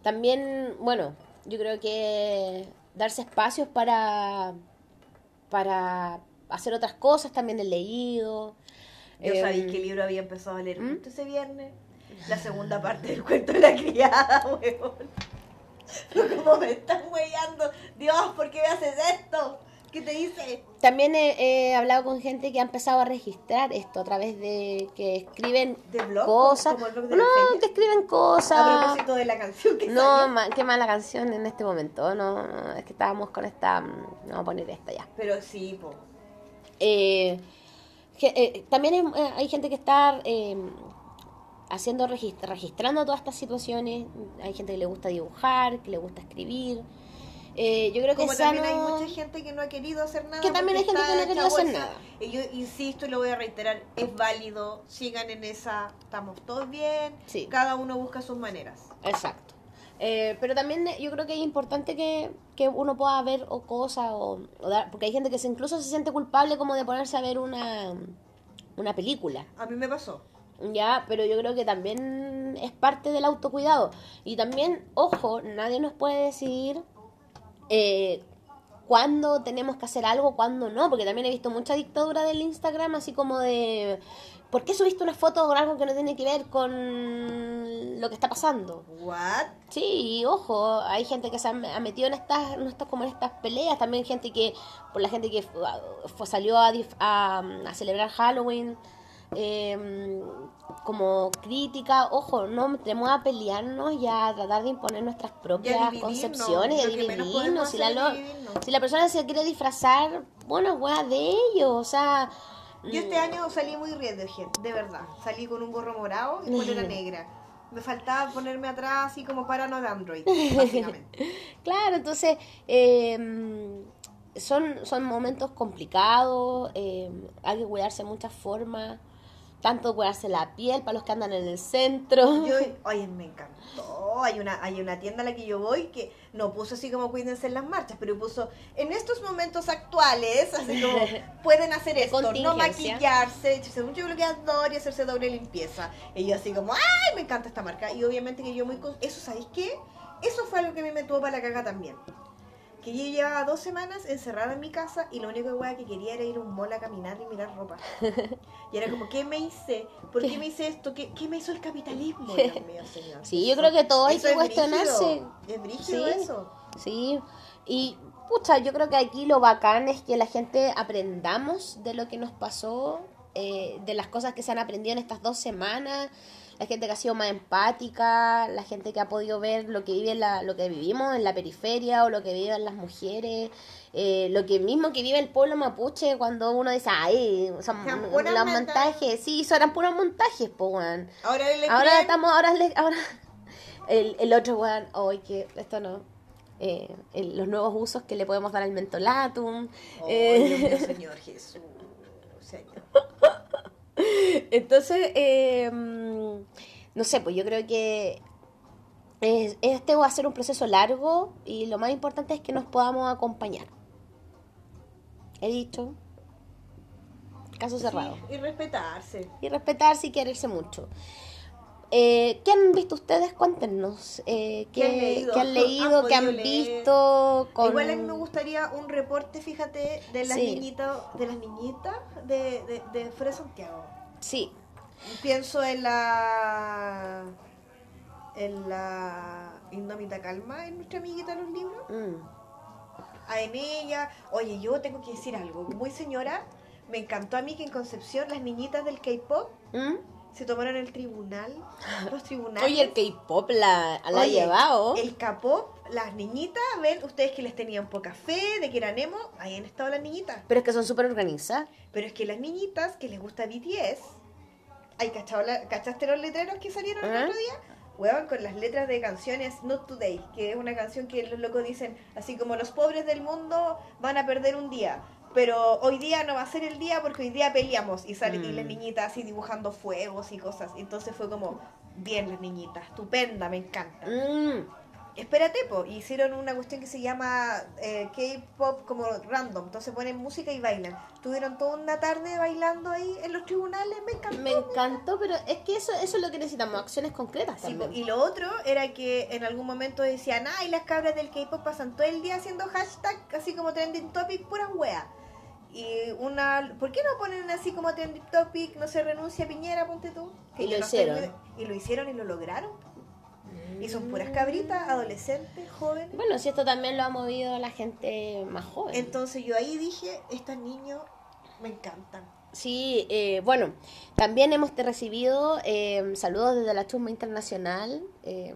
también, bueno, yo creo que darse espacios para, para hacer otras cosas, también he leído. Yo Em, sabéis que libro había empezado a leer ¿Mm? justo ese viernes. La segunda parte del cuento de la criada, weón. Como me están weyando. Dios, ¿por qué me haces esto? ¿Qué te hice? También he, he hablado con gente que ha empezado a registrar esto a través de que escriben ¿De blog? cosas. ¿Como el blog de No, que escriben A cosas. propósito de la canción que No, ma- qué mala canción en este momento. No, no, es que estábamos con esta. mm, Vamos a poner esta ya. Pero sí, po. Eh, eh, también hay, eh, hay gente que está eh, haciendo regist- registrando todas estas situaciones. Hay gente que le gusta dibujar, que le gusta escribir. Eh, yo creo que Como es también hay mucha gente que no ha querido hacer nada. Que también hay gente que no ha querido hacer nada. Y yo insisto y lo voy a reiterar, es válido, sigan en esa, estamos todos bien, Sí. cada uno busca sus maneras. Exacto. Eh, pero también yo creo que es importante que, que uno pueda ver o cosas o, o dar, porque hay gente que se, incluso se siente culpable como de ponerse a ver una, una película. A mí me pasó. Ya, pero yo creo que también es parte del autocuidado. Y también, ojo, nadie nos puede decir eh, cuándo tenemos que hacer algo, cuándo no, porque también he visto mucha dictadura del Instagram, así como de, ¿por qué subiste una foto con algo que no tiene que ver con lo que está pasando? ¿What? Sí, y ojo, hay gente que se ha, metido en estas, en estas, como en estas peleas, también gente que, por la gente que fu- fue- salió a, a, a celebrar Halloween, eh, como crítica, ojo, no entremos a pelearnos y a tratar de imponer nuestras propias concepciones, de menos podemos dividirnos. Si la, lo- si persona se quiere disfrazar, bueno, weá de ellos, o sea... Yo este año salí muy Radiohead, de verdad. Salí con un gorro morado y polera negra. Me faltaba ponerme atrás así como paranoid Android, básicamente. Claro, entonces eh, son, son momentos complicados, eh, hay que cuidarse de muchas formas. Tanto cuidarse la piel para los que andan en el centro. Yo, oye, me encantó. Hay una, hay una tienda a la que yo voy que no puso así como cuídense en las marchas, pero puso en estos momentos actuales, así como pueden hacer esto, no maquillarse, echarse mucho bloqueador y hacerse doble limpieza. Y yo así como, ¡ay! Me encanta esta marca. Y obviamente que yo muy... Eso, ¿sabéis qué? Eso fue algo que a mí me tuvo para la caga también. Que yo llevaba dos semanas encerrada en mi casa y lo único que, que quería era ir a un mall a caminar y mirar ropa. Y era como, ¿qué me hice? ¿Por qué me hice esto? ¿Qué, qué me hizo el capitalismo? Dios mío, señor. Sí, yo creo que todo hay que es cuestionarse. Es brígido Sí. eso. Sí, y pucha, yo creo que aquí lo bacán es que la gente aprendamos de lo que nos pasó, eh, de las cosas que se han aprendido en estas dos semanas, la gente que ha sido más empática, la gente que ha podido ver lo que vive la, lo que vivimos en la periferia o lo que viven las mujeres, eh, lo que mismo que vive el pueblo mapuche cuando uno dice, ay, son los montajes". sí, eso eran puros montajes, po, weón. Ahora le Ahora estamos, ahora, le- ahora el, el otro weón, hoy que esto no. eh, el- los nuevos usos que le podemos dar al mentolatum. Oh, eh, Dios mío, Señor Jesús. Señor. entonces, eh, no sé, pues yo creo que es- este va a ser un proceso largo y lo más importante es que nos podamos acompañar. He dicho. Caso cerrado. Sí, y respetarse. y respetarse y quererse mucho. Eh, ¿Qué han visto ustedes? Cuéntenos. Eh, ¿qué, ¿Qué han leído? qué han leído? ¿Han ¿Qué han podido leer? visto? Con... Igual a mí me gustaría un reporte, fíjate, de las Sí. niñitas, de las niñitas de, de, de Fuera de Santiago. Sí, Pienso en la en la Indómita Calma, en nuestra amiguita de los libros. mm, a en ella. Oye, yo tengo que decir algo. Muy señora, me encantó a mí que en Concepción las niñitas del K-pop ¿Mm? Se tomaron el tribunal. Los tribunales. Oye, el K-pop la, la ha llevado. El K-pop, las niñitas, ven, ustedes que les tenían poca fe, de que eran emo, ahí han estado las niñitas. Pero es que son súper organizadas. Pero es que las niñitas que les gusta BTS, ¿hay cachado la- ¿cachaste los letreros que salieron el otro día? Huevan con las letras de canciones Not Today, que es una canción que los locos dicen, así como los pobres del mundo van a perder un día, pero hoy día no va a ser el día porque hoy día peleamos y salen y Mm. las niñitas así dibujando fuegos y cosas. Entonces fue como, bien las niñitas, estupenda, me encanta. Mm, Espérate, po, hicieron una cuestión que se llama eh, K-pop como random, entonces ponen música y bailan. Tuvieron toda una tarde bailando ahí en los tribunales, me encantó. me encantó, pero es que eso, eso es lo que necesitamos, acciones concretas Sí, po, también. y lo otro era que en algún momento decían, ay, las cabras del K-pop pasan todo el día haciendo hashtag, así como trending topic, puras weas. Y una, ¿por qué no ponen así como trending topic, no se renuncia a Piñera, ponte tú? Y lo hicieron. Y lo hicieron y lo lograron. Y son puras cabritas, adolescentes, jóvenes. Bueno, si esto también lo ha movido la gente más joven. Entonces yo ahí dije, estos niños me encantan. Sí, eh, bueno, también hemos recibido eh, saludos desde la Chusma Internacional, eh,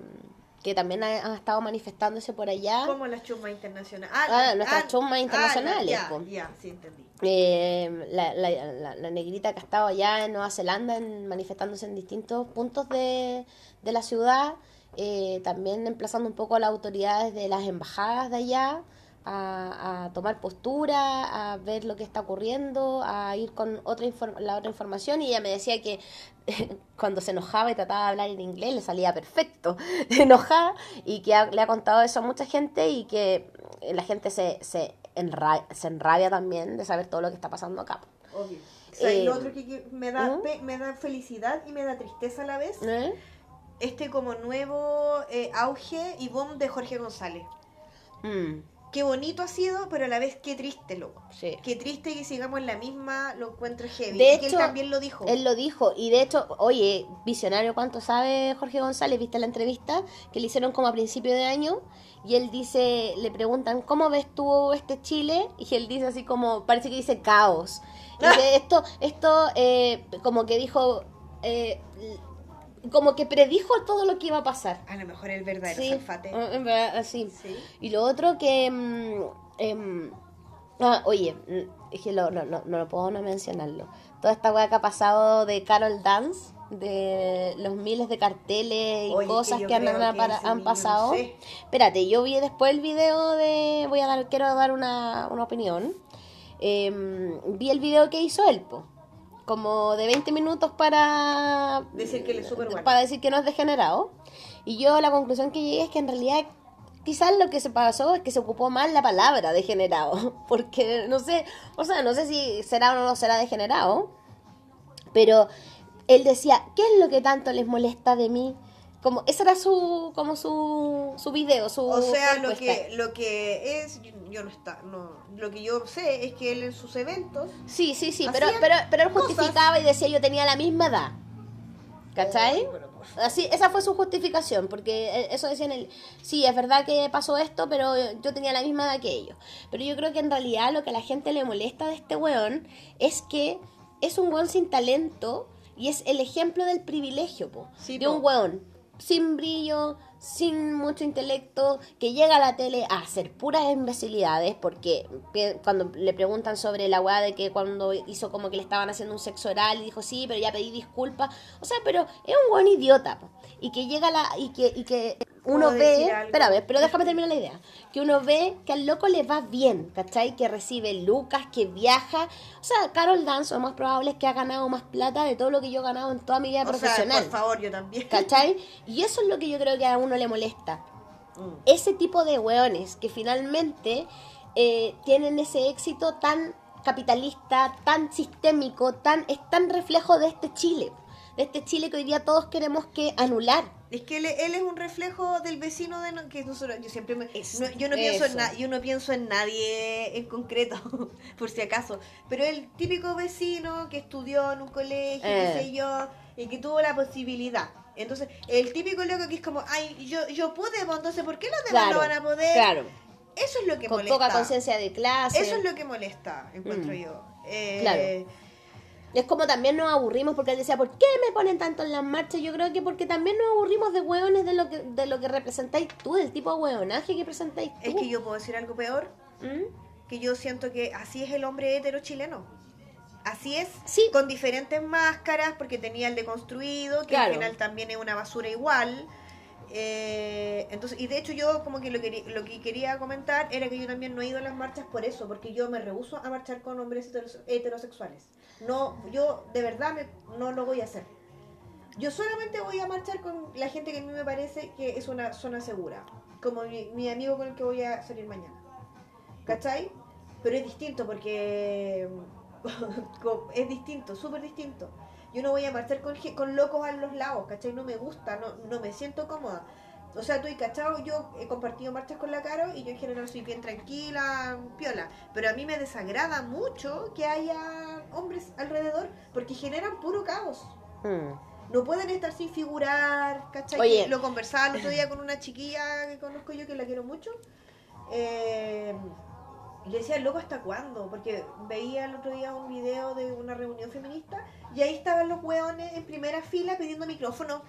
que también ha- han estado manifestándose por allá. Como las chumas internacionales. Ah, nuestras chumas internacionales, ya, sí entendí. Eh, la, la, la, la negrita que ha estado allá en Nueva Zelanda en- manifestándose en distintos puntos de, de la ciudad, eh, también emplazando un poco a las autoridades de las embajadas de allá a, a tomar postura, a ver lo que está ocurriendo, a ir con otra la otra información y ella me decía que cuando se enojaba y trataba de hablar en inglés le salía perfecto enojada y que ha- le ha contado eso a mucha gente y que la gente se, se, enra- se enrabia también de saber todo lo que está pasando acá. Obvio. ¿Sabes Eh, lo otro que, que me, da, ¿Mm? pe- me da felicidad y me da tristeza a la vez? ¿Eh? Este como nuevo eh, auge y boom de Jorge González. Mm, Qué bonito ha sido, pero a la vez qué triste, loco. sí. Qué triste que sigamos en la misma, lo encuentro heavy. De y que él hecho, también lo dijo. Él lo dijo, y de hecho, oye, visionario, ¿cuánto sabe Jorge González? ¿Viste la entrevista que le hicieron como a principio de año? Y él dice, le preguntan, ¿cómo ves tú este Chile? Y él dice así como, parece que dice caos. Y dice, esto, esto, eh, como que dijo, eh, como que predijo todo lo que iba a pasar. A lo mejor el verdadero Sí, Salfate. en verdad, así. Sí. Y lo otro que... mm, em, ah, oye, mm, es que lo- no, no, no lo puedo no mencionarlo. Toda esta weá que ha pasado de Carol Dance, de los miles de carteles y Oye, cosas que, han, creo han- que para- ese han niño, pasado. no sé. Espérate, yo vi después el video de... Voy a dar, quiero dar una, una opinión. Em, vi el video que hizo él, po, como de 20 minutos para Decir que él es súper bueno. para decir que no es degenerado. Y yo la conclusión que llegué es que en realidad quizás lo que se pasó es que se ocupó mal la palabra degenerado, porque no sé, o sea, no sé si será o no será degenerado, pero él decía, ¿qué es lo que tanto les molesta de mí? Como ese era su como su su video, su O sea, lo que, lo que es, yo, no está, no, lo que yo sé es que él en sus eventos, Sí, sí, sí, pero, pero, pero él cosas. justificaba y decía yo tenía la misma edad. ¿Cachai? Así, esa fue su justificación, porque eh, eso decía en el... Sí, es verdad que pasó esto, pero yo tenía la misma edad que ellos. Pero yo creo que en realidad lo que a la gente le molesta de este weón es que es un weón sin talento y es el ejemplo del privilegio, po. Sí, de un weón sin brillo, sin mucho intelecto, que llega a la tele a hacer puras imbecilidades, porque cuando le preguntan sobre la weá de que cuando hizo como que le estaban haciendo un sexo oral y dijo sí, pero ya pedí disculpas, o sea, pero es un buen idiota, y que llega a la, y que, y que uno ¿Puedo ve, espérame, pero déjame terminar la idea, que uno ve que al loco le va bien, ¿cachai? Que recibe lucas, que viaja, o sea, Carol Dance lo más probable es que ha ganado más plata de todo lo que yo he ganado en toda mi vida o sea, profesional. por favor, yo también. ¿Cachai? Y eso es lo que yo creo que a uno le molesta. Mm. Ese tipo de weones que finalmente eh, tienen ese éxito tan capitalista, tan sistémico, tan es tan reflejo de este Chile. De este Chile que hoy día todos queremos que anular. Es que él, él es un reflejo del vecino de no- que nosotros, yo siempre me, Es- no- yo no pienso en eso. na- yo no pienso en nadie en concreto, por si acaso, pero el típico vecino que estudió en un colegio, Eh. qué sé yo, y que tuvo la posibilidad. Entonces, el típico loco que es como, ay, yo, yo pude, pues, entonces, ¿por qué los demás Claro, no van a poder? claro. Eso es lo que Con molesta. poca conciencia de clase. Eso es lo que molesta, encuentro Mm. yo. Eh, Claro. Es como también nos aburrimos porque él decía, ¿por qué me ponen tanto en las marchas? Yo creo que porque también nos aburrimos de hueones de lo que, de lo que representáis tú, del tipo de hueonaje que presentáis tú. Es que yo puedo decir algo peor, ¿Mm? que yo siento que así es el hombre hetero chileno. Así es, Sí. con diferentes máscaras, porque tenía el deconstruido, que Claro. al final también es una basura igual. Eh, entonces, y de hecho yo como que lo, quería, lo que quería comentar era que yo también no he ido a las marchas por eso, porque yo me rehuso a marchar con hombres heteros- heterosexuales. No, yo de verdad me- no lo voy a hacer. Yo solamente voy a marchar con la gente que a mí me parece que es una zona segura, como mi, mi amigo con el que voy a salir mañana. ¿Cachai? Pero es distinto porque es distinto, súper distinto. Yo no voy a marchar con, con locos a los lados, ¿cachai? No me gusta, no, no me siento cómoda. O sea, tú y cachao, yo he compartido marchas con la Caro y yo en general soy bien tranquila, piola. Pero a mí me desagrada mucho que haya hombres alrededor porque generan puro caos. Mm. No pueden estar sin figurar, ¿cachai? Oye. Lo conversaba el otro día con una chiquilla que conozco yo que la quiero mucho. Eh, y le decía, loco, ¿hasta cuándo? Porque veía el otro día un video de una reunión feminista y ahí estaban los hueones en primera fila pidiendo micrófono.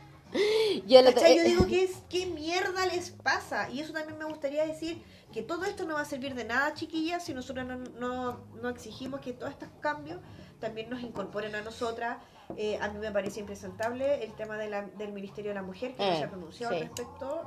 Yo, lo- ¿Cachai? Yo eh, digo, ¿qué, es, ¿qué mierda les pasa? Y eso también me gustaría decir, que todo esto no va a servir de nada, chiquillas, si nosotros no, no, no exigimos que todos estos cambios también nos incorporen a nosotras. Eh, a mí me parece impresentable el tema de la- del Ministerio de la Mujer, que no Eh, se ha pronunciado sí. al respecto.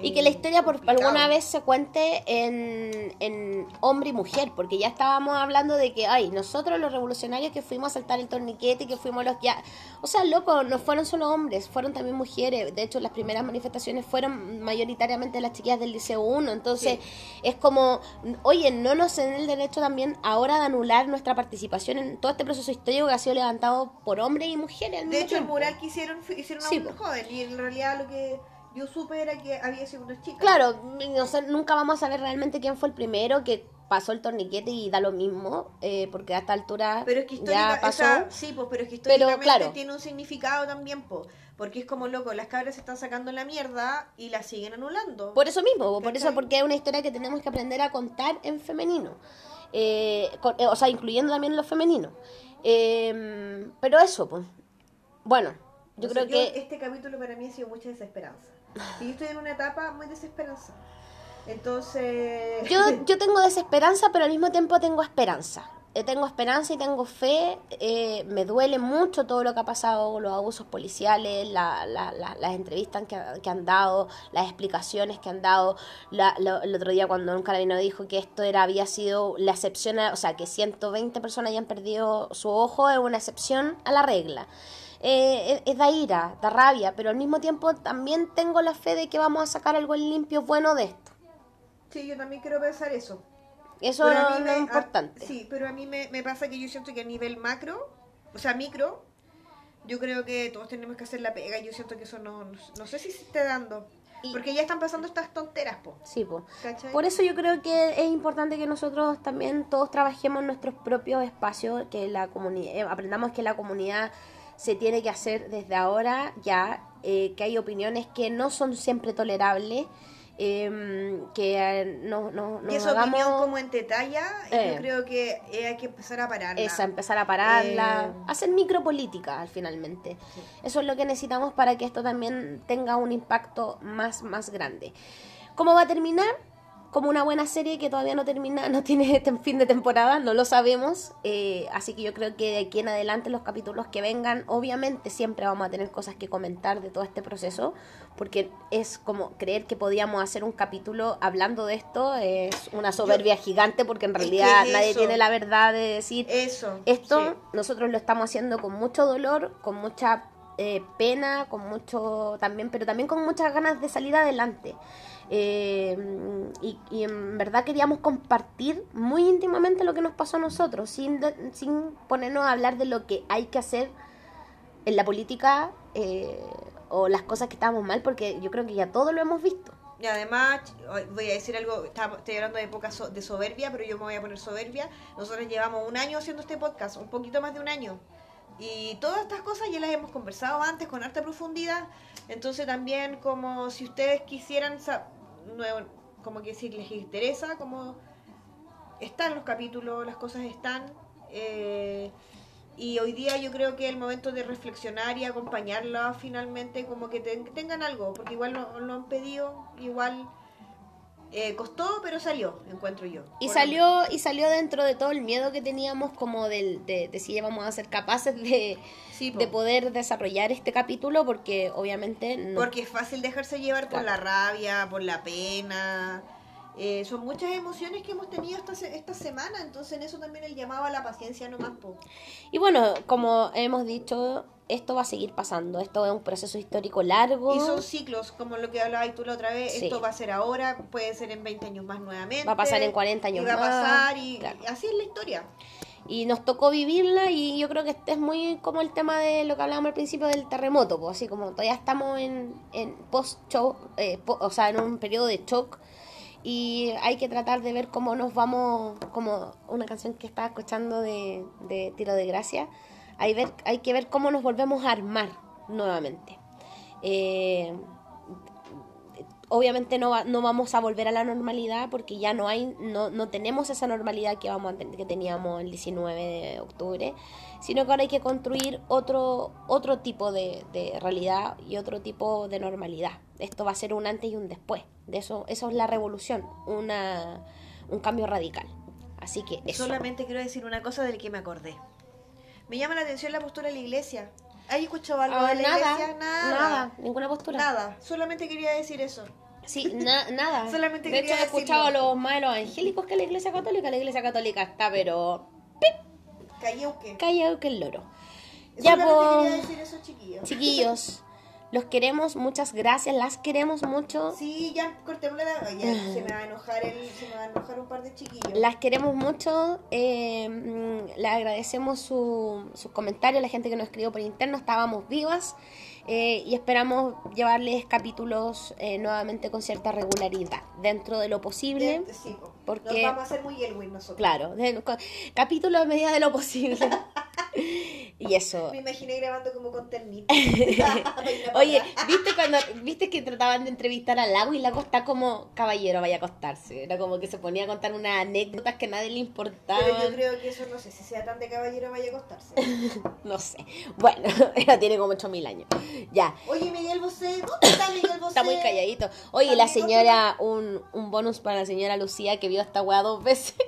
Y Eh, que la historia por alguna vez se cuente en, en hombre y mujer, porque ya estábamos hablando de que, ay, nosotros los revolucionarios que fuimos a saltar el torniquete, que fuimos los ya... O sea, loco, no fueron solo hombres, fueron también mujeres. De hecho, las primeras manifestaciones fueron mayoritariamente las chiquillas del Liceo 1. Entonces, es como, oye, no nos den el derecho también ahora de anular nuestra participación en todo este proceso histórico que ha sido levantado por hombres y mujeres. al De mismo hecho, el tiempo. mural que hicieron, fue- hicieron a Sí, un po. joven y en realidad lo que yo supe era que había sido una chica. Claro, no sé, nunca vamos a saber realmente quién fue el primero que pasó el torniquete y da lo mismo, eh, porque a esta altura Pero es que ya pasó. sí, pues, pero es que Pero, históricamente claro. tiene un significado también, po, porque es como loco, las cabras se están sacando la mierda y la siguen anulando. Por eso mismo, por eso ¿Cachai? porque es una historia que tenemos que aprender a contar en femenino. Eh, con- eh, o sea, incluyendo también lo femenino. Eh, pero eso, pues. Bueno, yo creo que... este capítulo para mí ha sido mucha desesperanza. Y yo estoy en una etapa muy desesperanza. Entonces... Yo, yo tengo desesperanza, pero al mismo tiempo tengo esperanza. Eh, tengo esperanza y tengo fe. eh, me duele mucho todo lo que ha pasado, los abusos policiales, la- la- la- las entrevistas que, que han dado, las explicaciones que han dado. Lo- el otro día cuando un carabinero dijo que esto era había sido la excepción, o sea, que 120 personas hayan perdido su ojo es una excepción a la regla. Eh, es da ira, da rabia, pero al mismo tiempo también tengo la fe de que vamos a sacar algo limpio, bueno de esto. Sí, yo también quiero pensar eso. Eso es mí lo me- a- importante. sí, pero a mí me, me pasa que yo siento que a nivel macro, o sea, micro, yo creo que todos tenemos que hacer la pega. Yo siento que eso no, no, no sé si se esté dando. Y- Porque ya están pasando estas tonteras, po. Sí. ¿Cachai? Por eso yo creo que es importante que nosotros también todos trabajemos en nuestros propios espacios, que la comunidad, aprendamos que la comunidad se tiene que hacer desde ahora ya, eh, que hay opiniones que no son siempre tolerables, eh, que eh, no, no, no que esa hagamos opinión como en talla, Eh. yo creo que eh, hay que empezar a pararla. esa, empezar a pararla, Eh. hacer micropolítica al finalmente. Eso es lo que necesitamos para que esto también tenga un impacto más, más grande. ¿Cómo va a terminar? Como una buena serie que todavía no termina, no tiene tem- fin de temporada, no lo sabemos. eh, así que yo creo que de aquí en adelante los capítulos que vengan, obviamente siempre vamos a tener cosas que comentar de todo este proceso, porque es como creer que podíamos hacer un capítulo hablando de esto, es una soberbia gigante, porque en Es que realidad nadie eso. tiene la verdad de decir, Eso. esto sí. nosotros lo estamos haciendo con mucho dolor, con mucha eh, pena, con mucho también, pero también con muchas ganas de salir adelante. Eh, y, en verdad queríamos compartir muy íntimamente lo que nos pasó a nosotros, sin, sin ponernos a hablar de lo que hay que hacer en la política eh, o las cosas que estábamos mal, porque yo creo que ya todo lo hemos visto. Y además, voy a decir algo, estoy hablando de época de soberbia, pero yo me voy a poner soberbia. Nosotros llevamos un año haciendo este podcast, un poquito más de un año. Y todas estas cosas ya las hemos conversado antes con harta profundidad. Entonces también como si ustedes quisieran, nuevo- como que si les interesa, como están los capítulos, las cosas están. eh, y hoy día yo creo que el momento de reflexionar y acompañarla finalmente, como que ten- tengan algo, porque igual lo, lo han pedido, igual eh, costó, pero salió, encuentro yo. Y salió, y salió dentro de todo el miedo que teníamos como del, de, de si íbamos a ser capaces de, Sí, de poder desarrollar este capítulo, porque obviamente no. Porque es fácil dejarse llevar por la rabia, por la pena. Eh, son muchas emociones que hemos tenido esta, esta semana, entonces en eso también el llamado a la paciencia nomás. Po. Y bueno, como hemos dicho, esto va a seguir pasando. Esto es un proceso histórico largo. Y son ciclos, como lo que hablabas tú la otra vez, Sí. esto va a ser ahora, puede ser en 20 años más nuevamente. Va a pasar en 40 años y va a más, pasar y, claro. y así es la historia. Y nos tocó vivirla y yo creo que este es muy como el tema de lo que hablábamos al principio del terremoto, pues así como todavía estamos en, en post-shock, eh, po- o sea, en un periodo de shock y hay que tratar de ver cómo nos vamos, como una canción que estaba escuchando de, de Tiro de Gracia, hay, ver, hay que ver cómo nos volvemos a armar nuevamente. Eh, obviamente no, va- no vamos a volver a la normalidad porque ya no hay no, no tenemos esa normalidad que vamos a que teníamos el 19 de octubre sino que ahora hay que construir otro otro tipo de realidad y otro tipo de normalidad. Esto va a ser un antes y un después de eso eso es la revolución una un cambio radical así que eso Solamente quiero decir una cosa del que me acordé. Me llama la atención la postura de la iglesia. ¿Has escuchado algo Ah, de la nada, iglesia? Nada. nada ninguna postura Nada. Solamente quería decir eso. Sí, na- nada. Solamente de hecho, quería he escuchado a los más de los angélicos que la iglesia católica. La iglesia católica está, pero Cayeuque. callado que el loro. Ya, Solamente pues, quería decir eso, chiquillos. chiquillos, los queremos, muchas gracias, las queremos mucho. Sí, ya cortemos la... Ya, se me va a enojar el, se me va a enojar un par de chiquillos. Las queremos mucho, eh, mm, le agradecemos su- sus comentarios, la gente que nos escribió por interno, estábamos vivas eh, y esperamos llevarles capítulos eh, nuevamente con cierta regularidad, dentro de lo posible. De- sí, po. Porque- Nos vamos a hacer muy Elwin nosotros. Claro, capítulos a medida de lo posible. y eso. Me imaginé grabando como con ternito. Oye, ¿viste cuando viste que trataban de entrevistar al lago y Lago está como caballero vaya a acostarse? Era como que se ponía a contar unas anécdotas que a nadie le importaban. Pero yo creo que eso no sé si sea tan de caballero vaya a acostarse. No sé. Bueno, ella tiene como 8000 años. Ya. Oye, Miguel Bosé, ¿dónde está Miguel Bosé? Está muy calladito. Oye, la señora, un, un bonus para la señora Lucía que esta weá dos veces.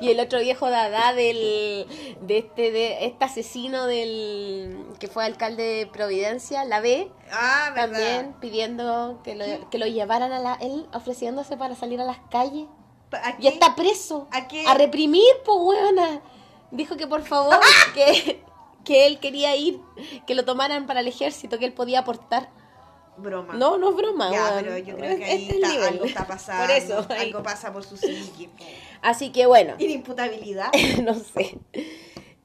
Y el otro viejo dada del de este de este asesino del que fue alcalde de Providencia, la B, Ah, también pidiendo que lo, que lo llevaran a la él ofreciéndose para salir a las calles. ¿A Y está preso. ¿A qué? reprimir, pues, weona. Dijo que por favor, que, que él quería ir, que lo tomaran para el ejército, que él podía aportar. Broma. No, no es broma, Ya, pero yo creo que ahí Este está- algo está pasando. Por eso, ahí. Algo pasa por su psique. po. Así que bueno, Inimputabilidad. no sé.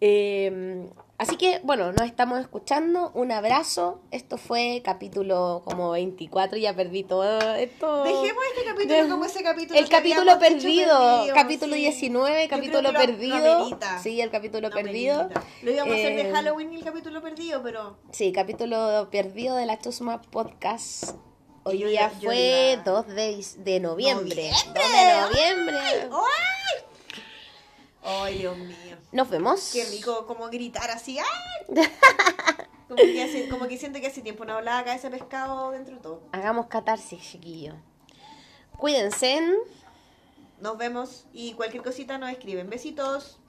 Eh, así que bueno, nos estamos escuchando. Un abrazo. Esto fue capítulo como 24, ya perdí todo esto. Dejemos este capítulo De- como ese capítulo. El capítulo perdido, capítulo sí. 19, Yo capítulo lo- perdido. sí, el capítulo Lo perdido. Lo íbamos a hacer de Eh, Halloween y el capítulo perdido, pero Sí, capítulo perdido de la Chusma Podcast. Hoy yo día iba- yo fue iba- 2 de, de noviembre. ¡Noviembre! 2 de noviembre. ¡Ay! ¡Ay, Dios mío! Nos vemos. Qué rico como gritar así. ¡ay! Como que, hace- como que siento que hace tiempo no hablaba acá ese pescado dentro de todo. Hagamos catarsis, chiquillo. Cuídense. Nos vemos y cualquier cosita nos escriben. Besitos.